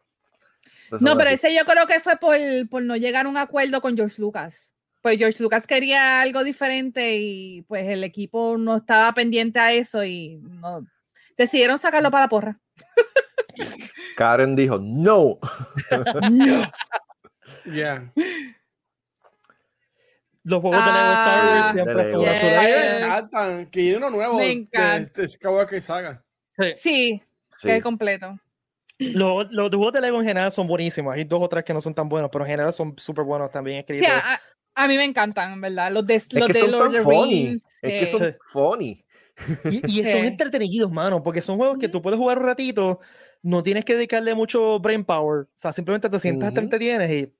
No, pero así. ese yo creo que fue por, por no llegar a un acuerdo con George Lucas. Pues George Lucas quería algo diferente y pues el equipo no estaba pendiente a eso y no decidieron sacarlo para la porra. Karen dijo, no. Yeah. Los juegos de Lego Star Wars Ah, siempre son Yeah. A me encantan. Que hay uno nuevo. Me de- encanta. De Skywalker Saga. Sí. Sí, Sí. que es completo. Los, los juegos de Lego en general son buenísimos. Hay dos o tres que no son tan buenos, pero en general son súper buenos también Sí, escritos. a, a- a mí me encantan, en verdad. Los de, Es los que de son Lord of tan the funny. Rings. Es que eh, son Sí. funny. Y, y son Sí. entretenidos, mano, porque son juegos que tú puedes jugar un ratito, no tienes que dedicarle mucho brain power, o sea, simplemente te sientas, te Ujú. entretienes y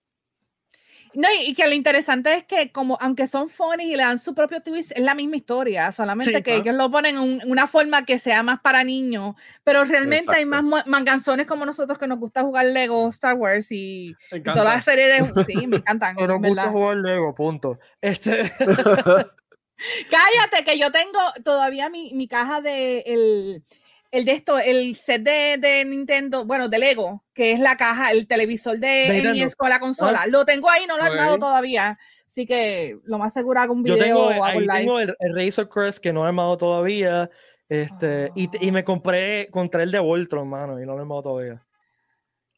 No, y, y que lo interesante es que como aunque son funny y le dan su propio twist, es la misma historia, solamente Sí, que ellos lo ponen en una forma que sea más para niños, pero realmente hay más manganzones como nosotros que nos gusta jugar Lego, Star Wars y, y toda la serie de... Sí, me encantan, no nos gusta jugar Lego, punto. Este, Cállate, que yo tengo todavía mi, mi caja de el, el de esto, el set de, de Nintendo, bueno, de Lego, que es la caja, el televisor de, NES con la consola. Lo tengo ahí, no lo he armado todavía. Así que lo más seguro hago un yo video tengo, o hago live. tengo el, el Razor Crest que no he armado todavía, este, y, y me compré, compré el de Voltron, mano, y no lo he armado todavía.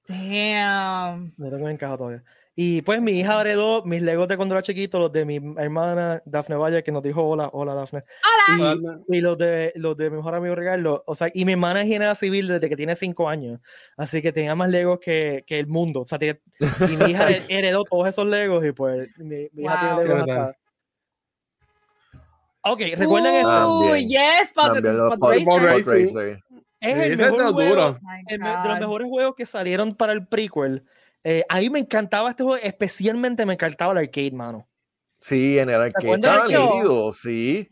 Damn. No tengo en caja todavía. Y pues mi hija heredó mis Legos de cuando era chiquito, los de mi hermana Dafne Valle, que nos dijo hola, hola Dafne. Hola. Y, y los de los de mi mejor amigo Ricardo, o sea, y mi hermana es ingeniera civil desde que tiene cinco años, así que tenía más Legos que, que el mundo. O sea, tiene- y mi hija heredó todos esos Legos y pues mi, mi hija Wow. tiene Legos hasta... Ok, recuerden esto. Uy, yes, pod-. Es el mejor juego, el de los mejores juegos que salieron para el prequel. Eh, a mí me encantaba este juego, especialmente me encantaba el arcade, mano. Sí, en el arcade estaba nítido, sí.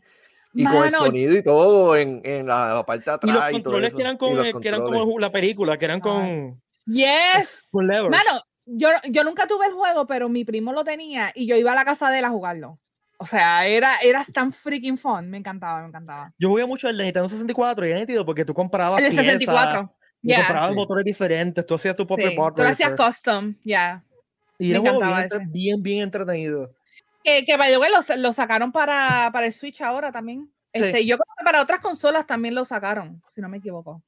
Y con el Mano, sonido y todo en, en la, parte de Y atrás. los y todo controles eso. que eran Y con, los eh, que eran como la película, que eran con, Yes. con. Mano, yo, yo nunca tuve el juego, pero mi primo lo tenía y yo iba a la casa de él a jugarlo. O sea, era, era tan freaking fun. Me encantaba, me encantaba. Yo jugué mucho el de Nintendo 64 y era nítido porque tú comprabas El de piezas 64. Y Ya. comprabas Sí. motores diferentes, tú hacías tu propio Sí, Tú hacías custom, ya. Y me era un juego bien, bien, bien entretenido. Que, que by the way, lo, lo sacaron para, para el Switch ahora también. Sí. Este, Yo creo que para otras consolas también lo sacaron, si no me equivoco.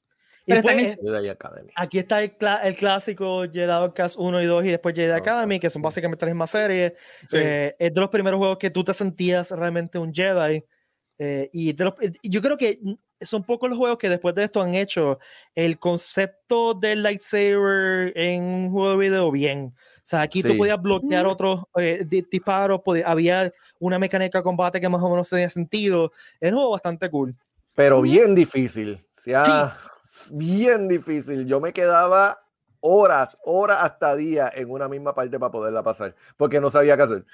Y Pero pues, también- eh, Jedi Academy. aquí está el, cla- el clásico Jedi Outcast 1 y 2 y después Jedi Academy, que son sí. básicamente la misma serie. Sí. Eh, es de los primeros juegos que tú te sentías realmente un Jedi. eh, y de los- eh, yo creo que son pocos los juegos que después de esto han hecho el concepto del lightsaber en un juego de video bien. O sea, aquí tú Sí. podías bloquear Ujú. otros eh, di- disparos, podía- había una mecánica de combate que más o menos tenía sentido. Era un juego bastante cool. Pero bien difícil. O sea, bien difícil. Yo me quedaba horas, horas hasta días en una misma parte para poderla pasar, porque no sabía qué hacer.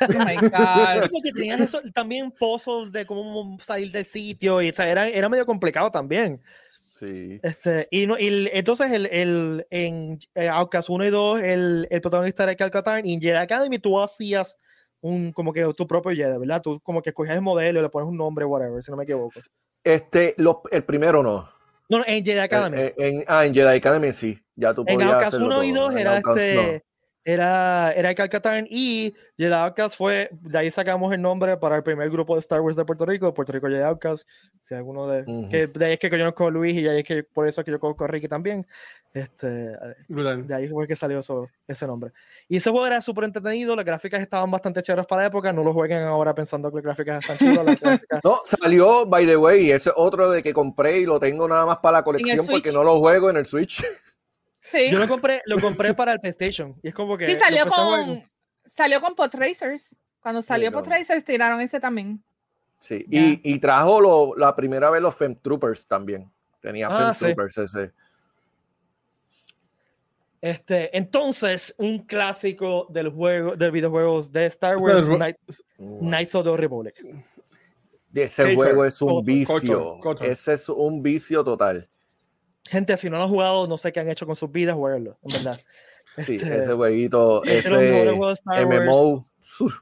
Oh my God. Porque eso, también pozos de cómo salir del sitio, y o sea, era, era medio complicado también. Sí. Este, y, no, y entonces el, el, en eh, Outcast 1 y 2, el, el protagonista era Calcatán, y en Jedi Academy tú hacías un, como que tu propio Jedi, ¿verdad? Tú como que escogías el modelo, le pones un nombre, whatever, si no me equivoco. Este, los- el primero no. No, no, en Jedi Academy. En, en- ah, en Jedi Academy sí. Ya tú en podías Outcast hacerlo 1 y todo. 2 En era Outcast no. este... Era, era Calcatán y Jedi Outcast fue, de ahí sacamos el nombre para el primer grupo de Star Wars de Puerto Rico, Puerto Rico Jedi Outcast, si alguno de, Ujú. que de ahí es que yo conozco a Luis y de ahí es que por eso es que yo conozco a Ricky también, este, Brutal. de ahí fue que salió eso, ese nombre. Y ese juego era súper entretenido, las gráficas estaban bastante chéveres para la época, no lo jueguen ahora pensando que las gráficas están chulas, las gráficas- No, salió, by the way, ese es otro de que compré y lo tengo nada más para la colección porque no lo juego en el Switch. Sí, Yo lo compré, lo compré para el PlayStation y es como que... sí salió con, salió con Pod Racers. Cuando salió no. Pod Racers tiraron ese también. Sí, y, y trajo lo- la primera vez los Fem Troopers también. Tenía Ah, Fem sí. Troopers ese. Este, entonces, un clásico del juego, del videojuegos de Star Este Wars, Knights of the Republic. Ese juego es un vicio. Ese es un vicio total. Gente, si no lo han jugado, no sé qué han hecho con sus vidas, jueguenlo, en verdad. Sí, Este, ese jueguito, ese. MMO. uf,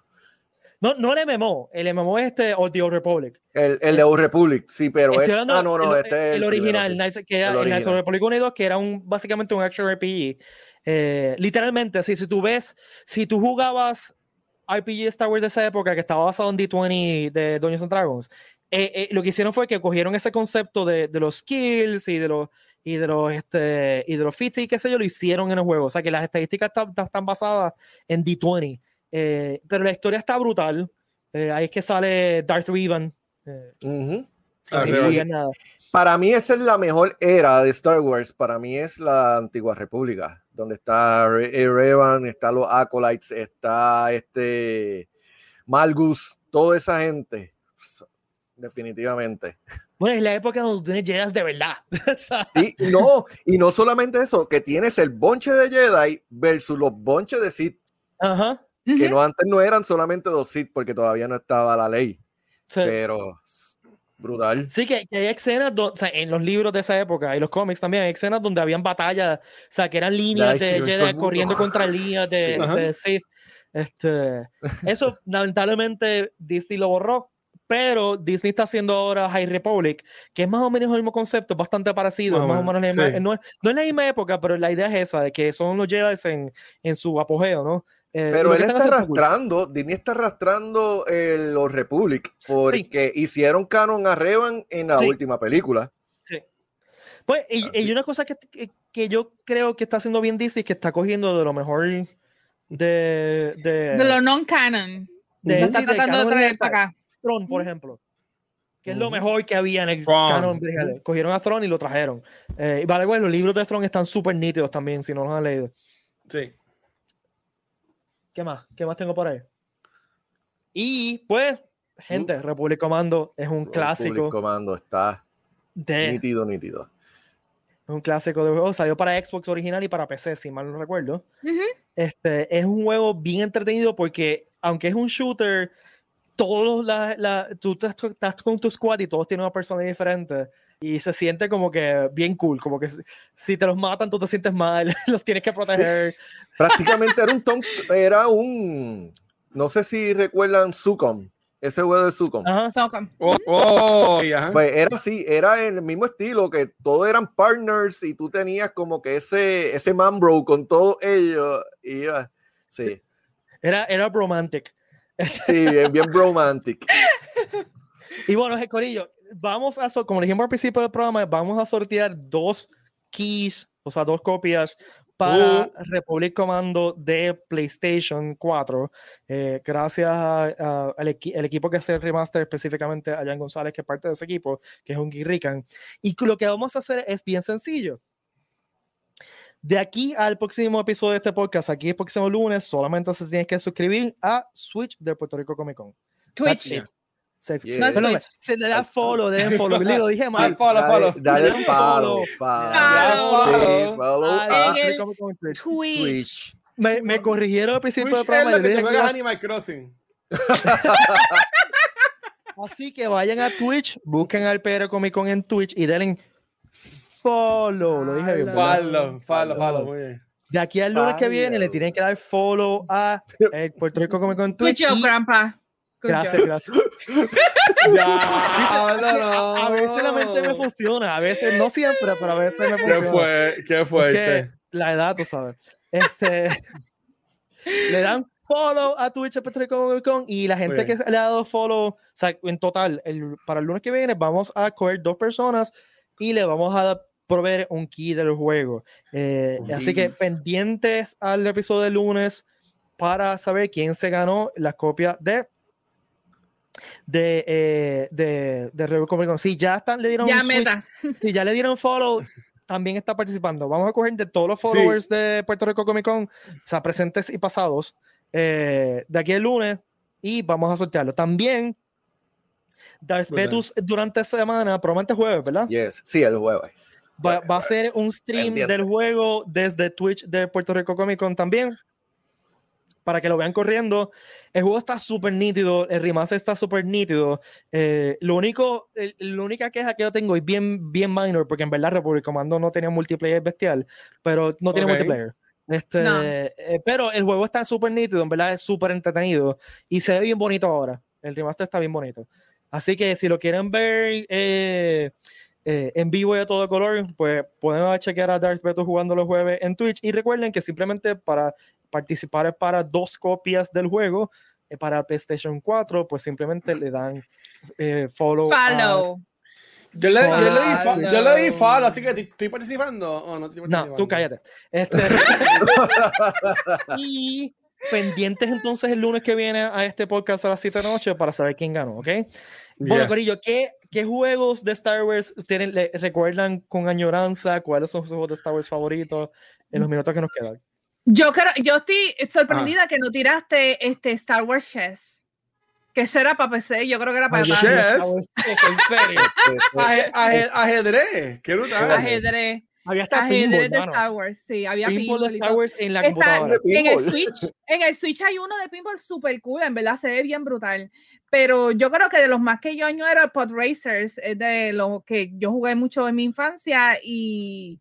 No, no el MMO, el MMO es este Old The Old Republic. El, el de Old Republic, sí, pero es, hablando ah, no, no, el, este es el el original, primero, que era El el original. Republic 1 y 2, que era un, básicamente un action RPG. Eh, literalmente, si, si tú ves, si tú jugabas RPG Star Wars de esa época, que estaba basado en D20 de Dungeons and Dragons, eh, eh, lo que hicieron fue que cogieron ese concepto de, de los skills y de los y de los este y de los feats y qué sé yo lo hicieron en el juego o sea que las estadísticas están, están- basadas en D20 eh, pero la historia está brutal Eh, ahí es que sale Darth Revan eh, Ujú. sin Ah. Para mí esa es la mejor era de Star Wars. Para mí es la antigua república, donde está Re- eh, Revan, está los Acolytes, está este Malgus, toda esa gente. Definitivamente. Bueno, es la época donde tú tienes Jedi de verdad. Sí, no, y no solamente eso, que tienes el bonche de Jedi versus los bonches de Sith, Ajá. que Ujú. no antes no eran solamente dos Sith porque todavía no estaba la ley, Sí. pero brutal. Sí, que, que hay escenas do- o sea, en los libros de esa época y los cómics también, hay escenas donde habían batallas, o sea, que eran líneas de Jedi corriendo contra líneas de, Sí. De Sith. Este, eso, lamentablemente, Disney lo borró, pero Disney está haciendo ahora High Republic, que es más o menos el mismo concepto, bastante parecido, Más o es más o menos misma- sí. no, es, no es la misma época, pero la idea es esa, de que son los Jedi en, en su apogeo, ¿no? Eh, Pero él está cool. arrastrando, Disney está arrastrando eh, los Republic porque hicieron canon a Revan en la Sí. última película. Pues, y, y una cosa que, que, yo creo que está haciendo bien Disney es que está cogiendo de lo mejor de. De, De lo non-canon. de- está sí, tratando de canon traer para acá. Thrawn, por ejemplo. Que es lo mejor que había en el Thrawn. canon. Cogieron a Thrawn y lo trajeron. Eh, y vale, bueno, los libros de Thrawn están súper nítidos también, si no los han leído. Sí. ¿Qué más? ¿Qué más tengo por ahí? Y pues, gente, Republic Commando es un Republic clásico Commando está de. nítido, nítido. Es un clásico de juego. Salió para Xbox original y para PC, si mal no recuerdo. Ujú. Este, es un juego bien entretenido porque, aunque es un shooter, todos la, la- tú estás, estás con tu squad y todos tienen una persona diferente. Y se siente como que bien cool, como que si, si te los matan, tú te sientes mal, los tienes que proteger. Prácticamente era un tom- era un no sé si recuerdan Sucom, ese juego de Sucom. Ajá. Socom. Oh, oh, y ajá. Pues era así, era el mismo estilo, que todos eran partners y tú tenías como que ese, ese man bro con todos ellos. Y iba- sí, Era, era romantic. Sí, bien, bien romantic. Y bueno, Corillo, vamos a, como dijimos al principio del programa, vamos a sortear dos keys, o sea, dos copias para Uh. Republic Commando de PlayStation 4. Eh, gracias al equi- el equipo que hace el remaster, específicamente a Jan González, que es parte de ese equipo, que es un Guirrican. Y lo que vamos a hacer es bien sencillo. De aquí al próximo episodio de este podcast, aquí el próximo lunes, solamente se tiene que suscribir a Switch de Puerto Rico Comic Con. Twitch. it. Se, Yeah. no, se le da follow, den follow. Lo dije mal. follow, follow. Dale, dale follow, follow. follow. Follow. Sí, follow a en Puerto el Rico Comic Con en Twitch. Twitch. Me, me corrigieron al principio del Twitch es programa. lo que te juegas Animal Crossing. Así que vayan a Twitch, busquen al PR Comic Con en Twitch y denle follow. Lo dije bien. Follow, follow, follow. Muy bien. De aquí al lunes que viene le tienen que dar follow a eh, Puerto Rico Comic Con en Good Twitch. job, grandpa. Good Gracias, job. gracias. Ya, A, no, a veces la mente me funciona, a veces no siempre, pero a veces me ¿Qué funciona. fue? ¿Qué Es fuerte? que la edad, tú sabes. Este, le dan follow a Twitch de Puerto Rico Comic Con y la gente que le ha dado follow, o sea, en total, el, para el lunes que viene vamos a coger dos personas y le vamos a proveer un key del juego. Eh, así que pendientes al episodio del lunes para saber quién se ganó las copias de de eh, de, de Rebel Comic Con. Si ya están, le dieron Ya meta. si ya le dieron follow, también está participando. Vamos a coger de todos los followers de Puerto Rico Comic Con, o sea, presentes y pasados, eh, de aquí el lunes, y vamos a sortearlo. También, Darth. Vetus durante esta semana, probablemente jueves, ¿verdad? Yes, sí, el jueves. Va, va a ser un stream Pendiente. del juego desde Twitch de Puerto Rico Comic Con también. Para que lo vean corriendo. El juego está súper nítido. El remaster está súper nítido. Eh, lo único, el- la única queja que yo tengo es bien, bien minor, porque en verdad Republic Commando no tenía multiplayer bestial, pero no tiene multiplayer. Este, No. eh, pero el juego está súper nítido, en verdad es súper entretenido y se ve bien bonito ahora. El remaster está bien bonito. Así que si lo quieren ver eh, eh, en vivo y a todo color, pues pueden chequear a Darth Veto jugando los jueves en Twitch. Y recuerden que simplemente para participar es para dos copias del juego. eh, para PlayStation 4, pues simplemente le dan eh, follow. a- Follow. Yo le, yo, le di Follow. yo le di follow, así que estoy- participando o no estoy No, participando. tú cállate. Este, y pendientes entonces el lunes que viene a este podcast a las 7 de la noche para saber quién ganó, ¿ok? Bueno, Yeah. Corillo, ¿qué, ¿qué juegos de Star Wars tienen, le- recuerdan con añoranza? ¿Cuáles son sus juegos de Star Wars favoritos en los minutos que nos quedan? Yo creo, yo estoy sorprendida que no tiraste este Star Wars Chess. Que será para PC, yo creo que era para Ay, en serio. Aje- aje- ajedrez, qué brutal. ajedrez. Había hasta Ajedrez pinball, de. Star Wars, sí, había Pinball pinball. de Star. Wars en la Está computadora. en el. Switch, en el Switch hay uno de pinball super cool, en verdad se ve bien brutal. Pero yo creo que de los más que yo añoro Pod Racers es de los que yo jugué mucho en mi infancia y,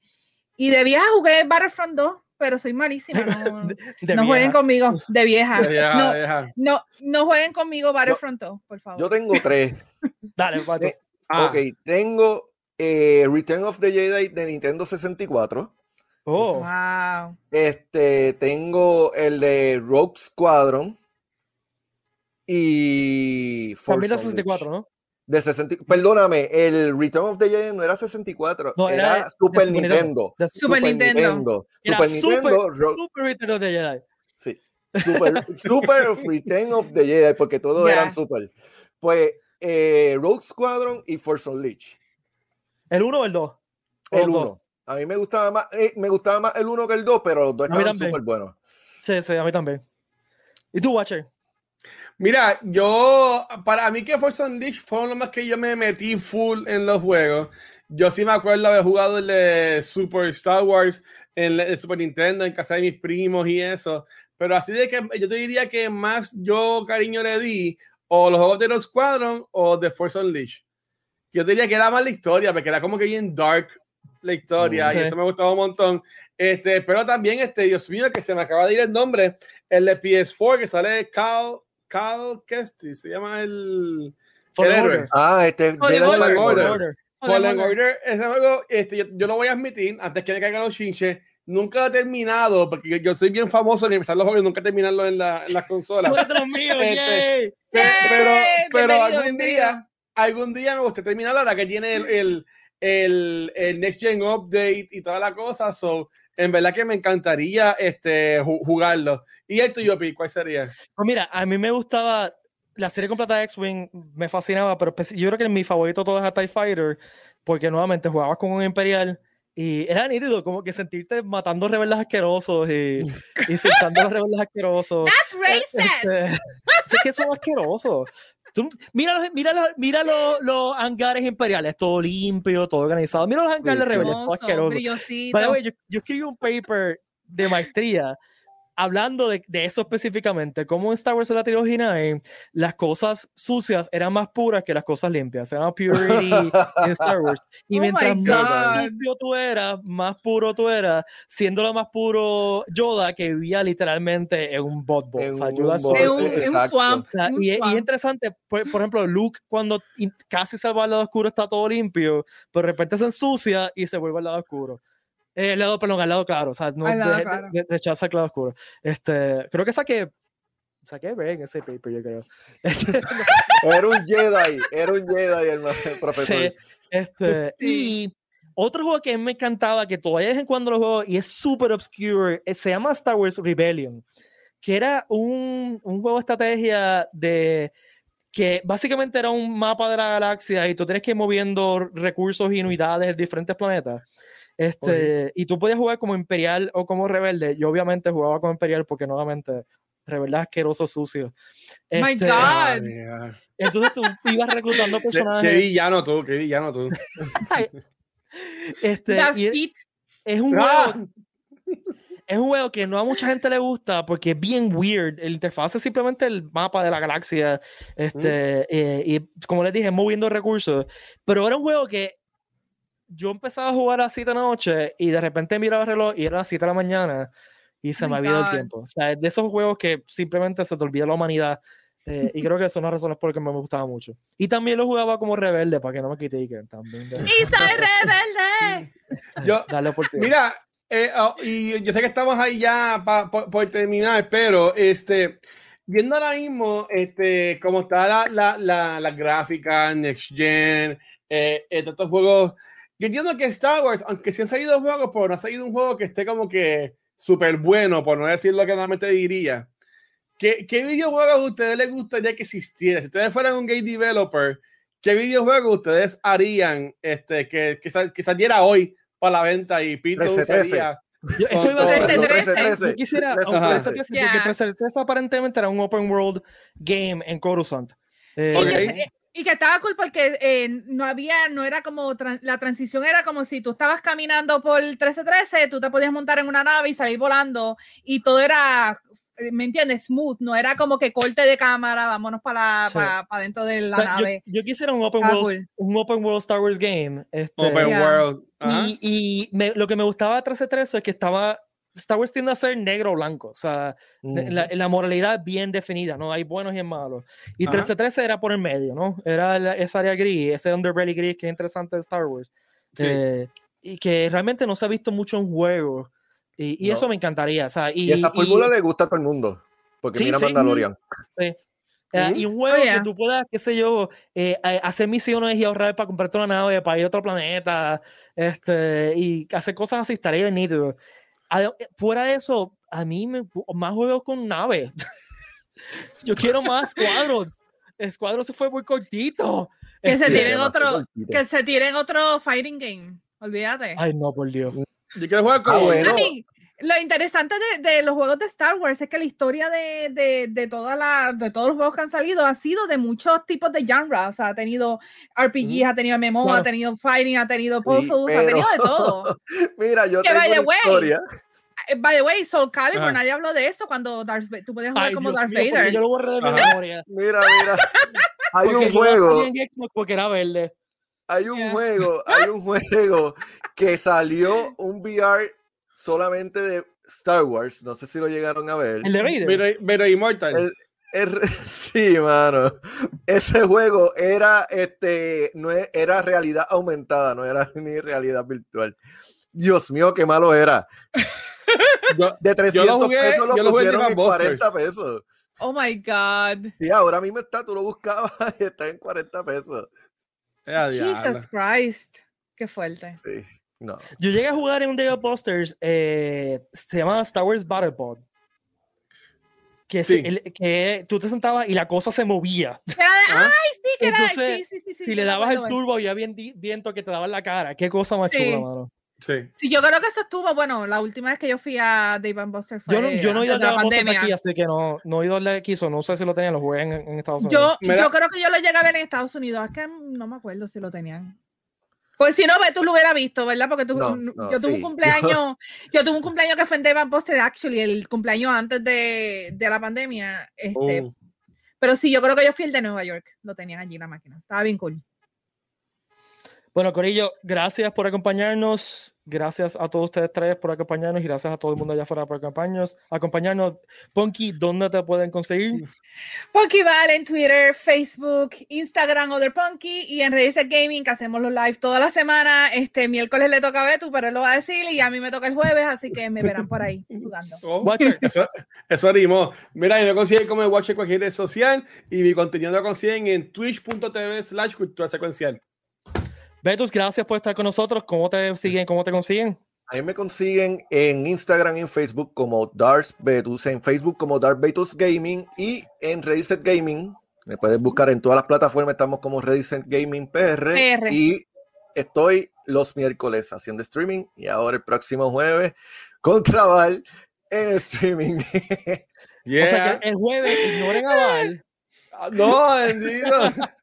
y de vieja jugué Battlefront 2, pero soy malísima. No, de no jueguen vieja. conmigo, de vieja. Ya, No, deja. no, no jueguen conmigo Battlefront 2, por favor. Yo tengo tres. Dale, Patos. Ah, Ok, tengo eh, Return of the Jedi de Nintendo 64. Oh, Wow. Este, tengo el de Rogue Squadron. Y. también Force de 64, Unleashed. ¿no? De 60, perdóname, el Return of the Jedi no era 64, No, era era, de- Super de Super Nintendo. Nintendo. De Super Nintendo. Era Super Super- Nintendo, Ro- Super Return of the Jedi. sí. Super, Return of the Jedi, porque todos Ya. eran super. Pues eh, Rogue Squadron y Force Unleashed. ¿El 1 o el 2? El 1. A mí me gustaba más, eh, me gustaba más el 1 que el 2, pero los dos A mí estaban súper buenos. Sí, sí, a mí también. ¿Y tú, Watcher? Mira, yo, para mí que Force Unleashed fueron los más que yo me metí full en los juegos. Yo sí me acuerdo haber jugado el de Super Star Wars en el Super Nintendo, en casa de mis primos y eso. Pero así de que yo te diría que más yo cariño le di o los juegos de los Squadron o de Force Unleashed. Yo diría que era más la historia, porque era como que bien dark la historia y Ok. eso me gustaba un montón. Este, pero también, este, Dios mío, que se me acaba de ir el nombre, el de PS4 que sale Cal, Cal Kestis, se llama el. El héroe. Ah, este es Fallen Order. Fallen Fallen Order. Ese juego, este, yo, yo lo voy a admitir antes que le caigan los chinches. Nunca lo he terminado, porque yo, yo soy bien famoso en empezar los juegos y nunca terminarlo en, la, en las consolas. Míos, Este, yay. pero ¡Yay! pero algún día, algún día me gustaría terminar ahora que tiene el, el, el, el Next Gen Update y toda la cosa. So, en verdad que me encantaría este, ju- jugarlo. ¿Y el tuyo, Pi? ¿Cuál sería? Pues mira, a mí me gustaba la serie completa de X-Wing, me fascinaba, pero espe- yo creo que mi favorito todo es a TIE Fighter, porque nuevamente jugabas con un Imperial y era nítido, como que sentirte matando rebeldes asquerosos y insultando a los rebeldes asquerosos. That's racist. Este, sí, es que son asquerosos. Tú- mira los, mira los, mira los, los hangares imperiales, todo limpio, todo organizado. Mira los hangares sí. rebeldes, todo way, yo, yo escribí un paper de maestría hablando de, de eso específicamente, cómo en Star Wars la trilogía original las cosas sucias eran más puras que las cosas limpias, se llama purity en Star Wars. Y Oh mientras más sucio tú eras, más puro tú eras, siendo lo más puro Yoda que vivía literalmente en un botbo. En o sea, un Yoda un, un swamp. O sea, y, es- y es interesante, por, por ejemplo, Luke cuando casi salva al lado oscuro está todo limpio, pero de repente se ensucia y se vuelve al lado oscuro. Eh, el lado, perdón, al lado claro, o sea, no Al lado de- de- claro. de- rechaza el lado oscuro. Este, creo que saqué, saqué B en ese paper, yo creo. Este, Era un Jedi, era un Jedi el, profesor. sí, este, y otro juego que me encantaba, que todavía de vez en cuando lo juego y es súper obscure, eh, se llama Star Wars Rebellion, que era un, un juego de estrategia de que básicamente era un mapa de la galaxia y tú tienes que ir moviendo recursos y unidades de diferentes planetas. Este, y tú podías jugar como imperial o como rebelde. Yo obviamente jugaba como imperial porque nuevamente rebelde asqueroso sucio. My Este, God. Ay, mira. Entonces tú ibas reclutando Qué, qué personajes. villano tú, qué villano tú. Este, y es un Ah, juego es un juego que no a mucha gente le gusta porque es bien weird. El interfaz es simplemente el mapa de la galaxia. Este, eh, y como les dije, moviendo recursos. Pero era un juego que yo empezaba a jugar a las 7 de la noche y de repente miraba el reloj y era las 7 de la mañana y se Oh me había ido el tiempo. O sea, es de esos juegos que simplemente se te olvida la humanidad. eh, y creo que son las razones por las que me gustaba mucho. Y también lo jugaba como rebelde, para que no me critiquen. También. de- Y soy rebelde. yo, oportunidad. Mira, eh, oh, y yo sé que estamos ahí ya pa- por, por terminar, pero este, viendo ahora mismo este, cómo está la, la, la, la gráfica, Next Gen, eh, eh, todos estos juegos, yo entiendo que Star Wars, aunque sí han salido juegos, pero no ha salido un juego que esté como que súper bueno, por no decir lo que normalmente diría. ¿Qué, ¿Qué videojuegos a ustedes les gustaría que existiera? Si ustedes fueran un game developer, ¿qué videojuegos ustedes harían este, que, que, sal- que saliera hoy para la venta y Pito 13-13. usaría? Yo- eso iba a decir. Trece, yo- trece. Yo quisiera, Trece, aunque trece. ese trece, Ya. porque trece, trece aparentemente era un open world game en Coruscant. Eh, Y, Ok. que, se- y que estaba cool porque eh, no había, no era como, la transición era como si tú estabas caminando por el 1313, tú te podías montar en una nave y salir volando y todo era, eh, ¿me entiendes? Smooth, no era como que corte de cámara, vámonos para Sí. para dentro de la o sea, yo, nave. yo quisiera un open, world, cool. un open world Star Wars game. Este, Open Ya. World. Ajá. y y me- lo que me gustaba de 1313 es que estaba. Star Wars tiende a ser negro o blanco. O sea, de- la, la moralidad bien definida, ¿no? Hay buenos y hay malos. Y Ajá. 1313 era por el medio, ¿no? Era la- esa área gris, ese underbelly gris que es interesante de Star Wars. Sí. Eh, y que realmente no se ha visto mucho en juegos. Y, y No. eso me encantaría. O sea, y, Y esa y- fórmula le gusta a todo el mundo. Porque Sí, mira sí. Mandalorian. sí. Eh, Ujú. Y un juego Oh, yeah. que tú puedas, qué sé yo, eh, hacer misiones y ahorrar para comprarte una nave, para ir a otro planeta, este, y hacer cosas así, estaría bien nítido. Eh, Fuera de eso, a mí me, más juegos con naves. Yo quiero más cuadros. Escuadro se fue muy cortito. Que se Este, tiren otro, que se tiren otro fighting game, olvídate. Ay, no, por Dios. Yo quiero jugar Ah, como bueno. A mí, lo interesante de, de los juegos de Star Wars es que la historia de, de, de, toda la, de todos los juegos que han salido ha sido de muchos tipos de genres. O sea, ha tenido RPGs, ha tenido MMO, Claro. ha tenido fighting, ha tenido puzzles, ha pero- tenido de todo. Mira, yo Que, tengo by the una way, historia. Eh, By the way, Soul Calibur, Ajá. nadie habló de eso cuando Darth, tú podías jugar Ay, como Dios Darth mío, Vader. yo lo borré de mi memoria. Mira, mira. Hay Porque un juego, porque era verde. hay un Yeah. juego, hay un juego que salió un VR solamente de Star Wars. No sé si lo llegaron a ver. El de Vader. Pero, pero Immortal. El- Er- sí, mano. Ese juego era, este, no e- era realidad aumentada, no era ni realidad virtual. Dios mío, qué malo era. Yo, De 300 jugué- pesos lo yo lo jugué en pusieron en Divan 40 Busters. pesos. Oh my God. Sí, ahora mismo está, tú lo buscabas y está en 40 pesos. eh. Jesus Christ. Qué fuerte. Sí, no. Yo llegué a jugar en un Day of Busters, eh, se llama Star Wars Battle Pod. Que, se- Sí. el- que tú te sentabas y la cosa se movía. Era de- ¿Ah? Ay, sí, que era. Entonces, sí, sí, sí, sí, si sí, le dabas el turbo, había bien viento que te daba en la cara. Qué cosa más Sí. chula, mano. Sí. Sí, yo creo que eso estuvo, bueno, la última vez que yo fui a Dave and Buster fue Yo no, yo no he ido Busters de pandemia. aquí, así que no, no he ido de aquí, so no sé si lo tenían, lo jugué en, en Estados Unidos. Yo, yo creo que yo lo llegué a ver en Estados Unidos. Es que no me acuerdo si lo tenían. Pues si no, tú lo hubieras visto, ¿verdad? Porque tú, No, no, yo tuve sí, un cumpleaños, yo tuve un cumpleaños que fue en Dave and Buster, actually, el cumpleaños antes de, de la pandemia. Este, Oh. Pero sí, yo creo que yo fui el de Nueva York. Lo tenían allí la máquina. Estaba bien cool. Bueno, Corillo, gracias por acompañarnos. Gracias a todos ustedes tres por acompañarnos y gracias a todo el mundo allá afuera por acompañarnos. acompañarnos. Ponky, ¿dónde te pueden conseguir? Punky Val en Twitter, Facebook, Instagram, Other Punky y en Reddit Gaming que hacemos los live toda la semana. Este miércoles le toca a Betu, pero él lo va a decir y a mí me toca el jueves, así que me verán por ahí jugando. Oh, Watcher. Eso, eso rimó. Mira, y me consiguen como Watcher en cualquier red social y mi contenido lo consiguen en twitch.tv slash cultura secuencial. Betus, gracias por estar con nosotros. ¿Cómo te siguen? ¿Cómo te consiguen? Ahí me consiguen en Instagram y en Facebook como Darth Betus, en Facebook como Darth Betus Gaming y en Reddit Gaming. Me puedes buscar en todas las plataformas, estamos como Reddit Gaming PR, PR. y estoy los miércoles haciendo streaming y ahora el próximo jueves contra Val en streaming. Yeah. O sea que el jueves ignoren a Val. Ah, No, bendito.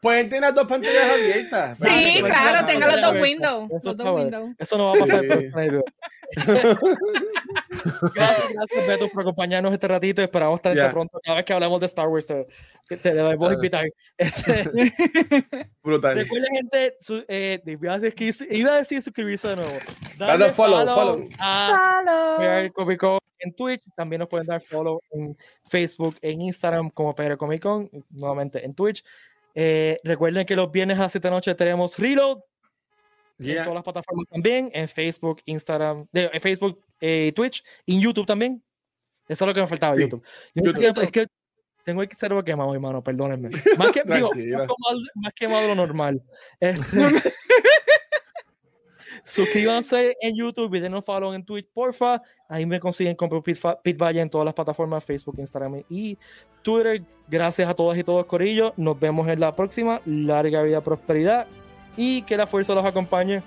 Pueden tener dos pantallas abiertas. Sí, claro, vale, tenga los dos windows. Eso Los dos windows. Eso no va a pasar. Gracias, gracias, Betus, por acompañarnos este ratito. Esperamos tenerte Ya. pronto. Cada vez que hablamos de Star Wars, te, te debemos Ah. invitar. Este, Brutal. Recuerden, gente, su, eh, iba, a decir, iba a decir suscribirse de nuevo. Dale follow, follow. a Hello. PR Comic Con en Twitch. También nos pueden dar follow en Facebook, en Instagram como PR Comic Con, nuevamente en Twitch. Eh, recuerden que los viernes a las 7 de noche tenemos Reload en Yeah. todas las plataformas también, en Facebook, Instagram, en Facebook, eh, Twitch y en YouTube también. Eso es lo que me faltaba, Sí, YouTube. YouTube. es que tengo el cerebro quemado, hermano, perdónenme. Más que, digo, más más quemado lo normal. Este, suscríbanse en YouTube y denos follow en Twitch, porfa. Ahí me consiguen como Pit, Valle en todas las plataformas, Facebook, Instagram y Twitter. Gracias a todas y todos, Corillo. Nos vemos en la próxima. Larga vida, prosperidad y que la fuerza los acompañe.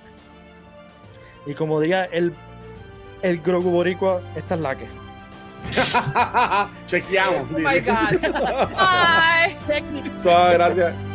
Y como diga el, el Grogu Boricua, esta es la que. Chequeamos. Oh my God. Bye. Suave, gracias.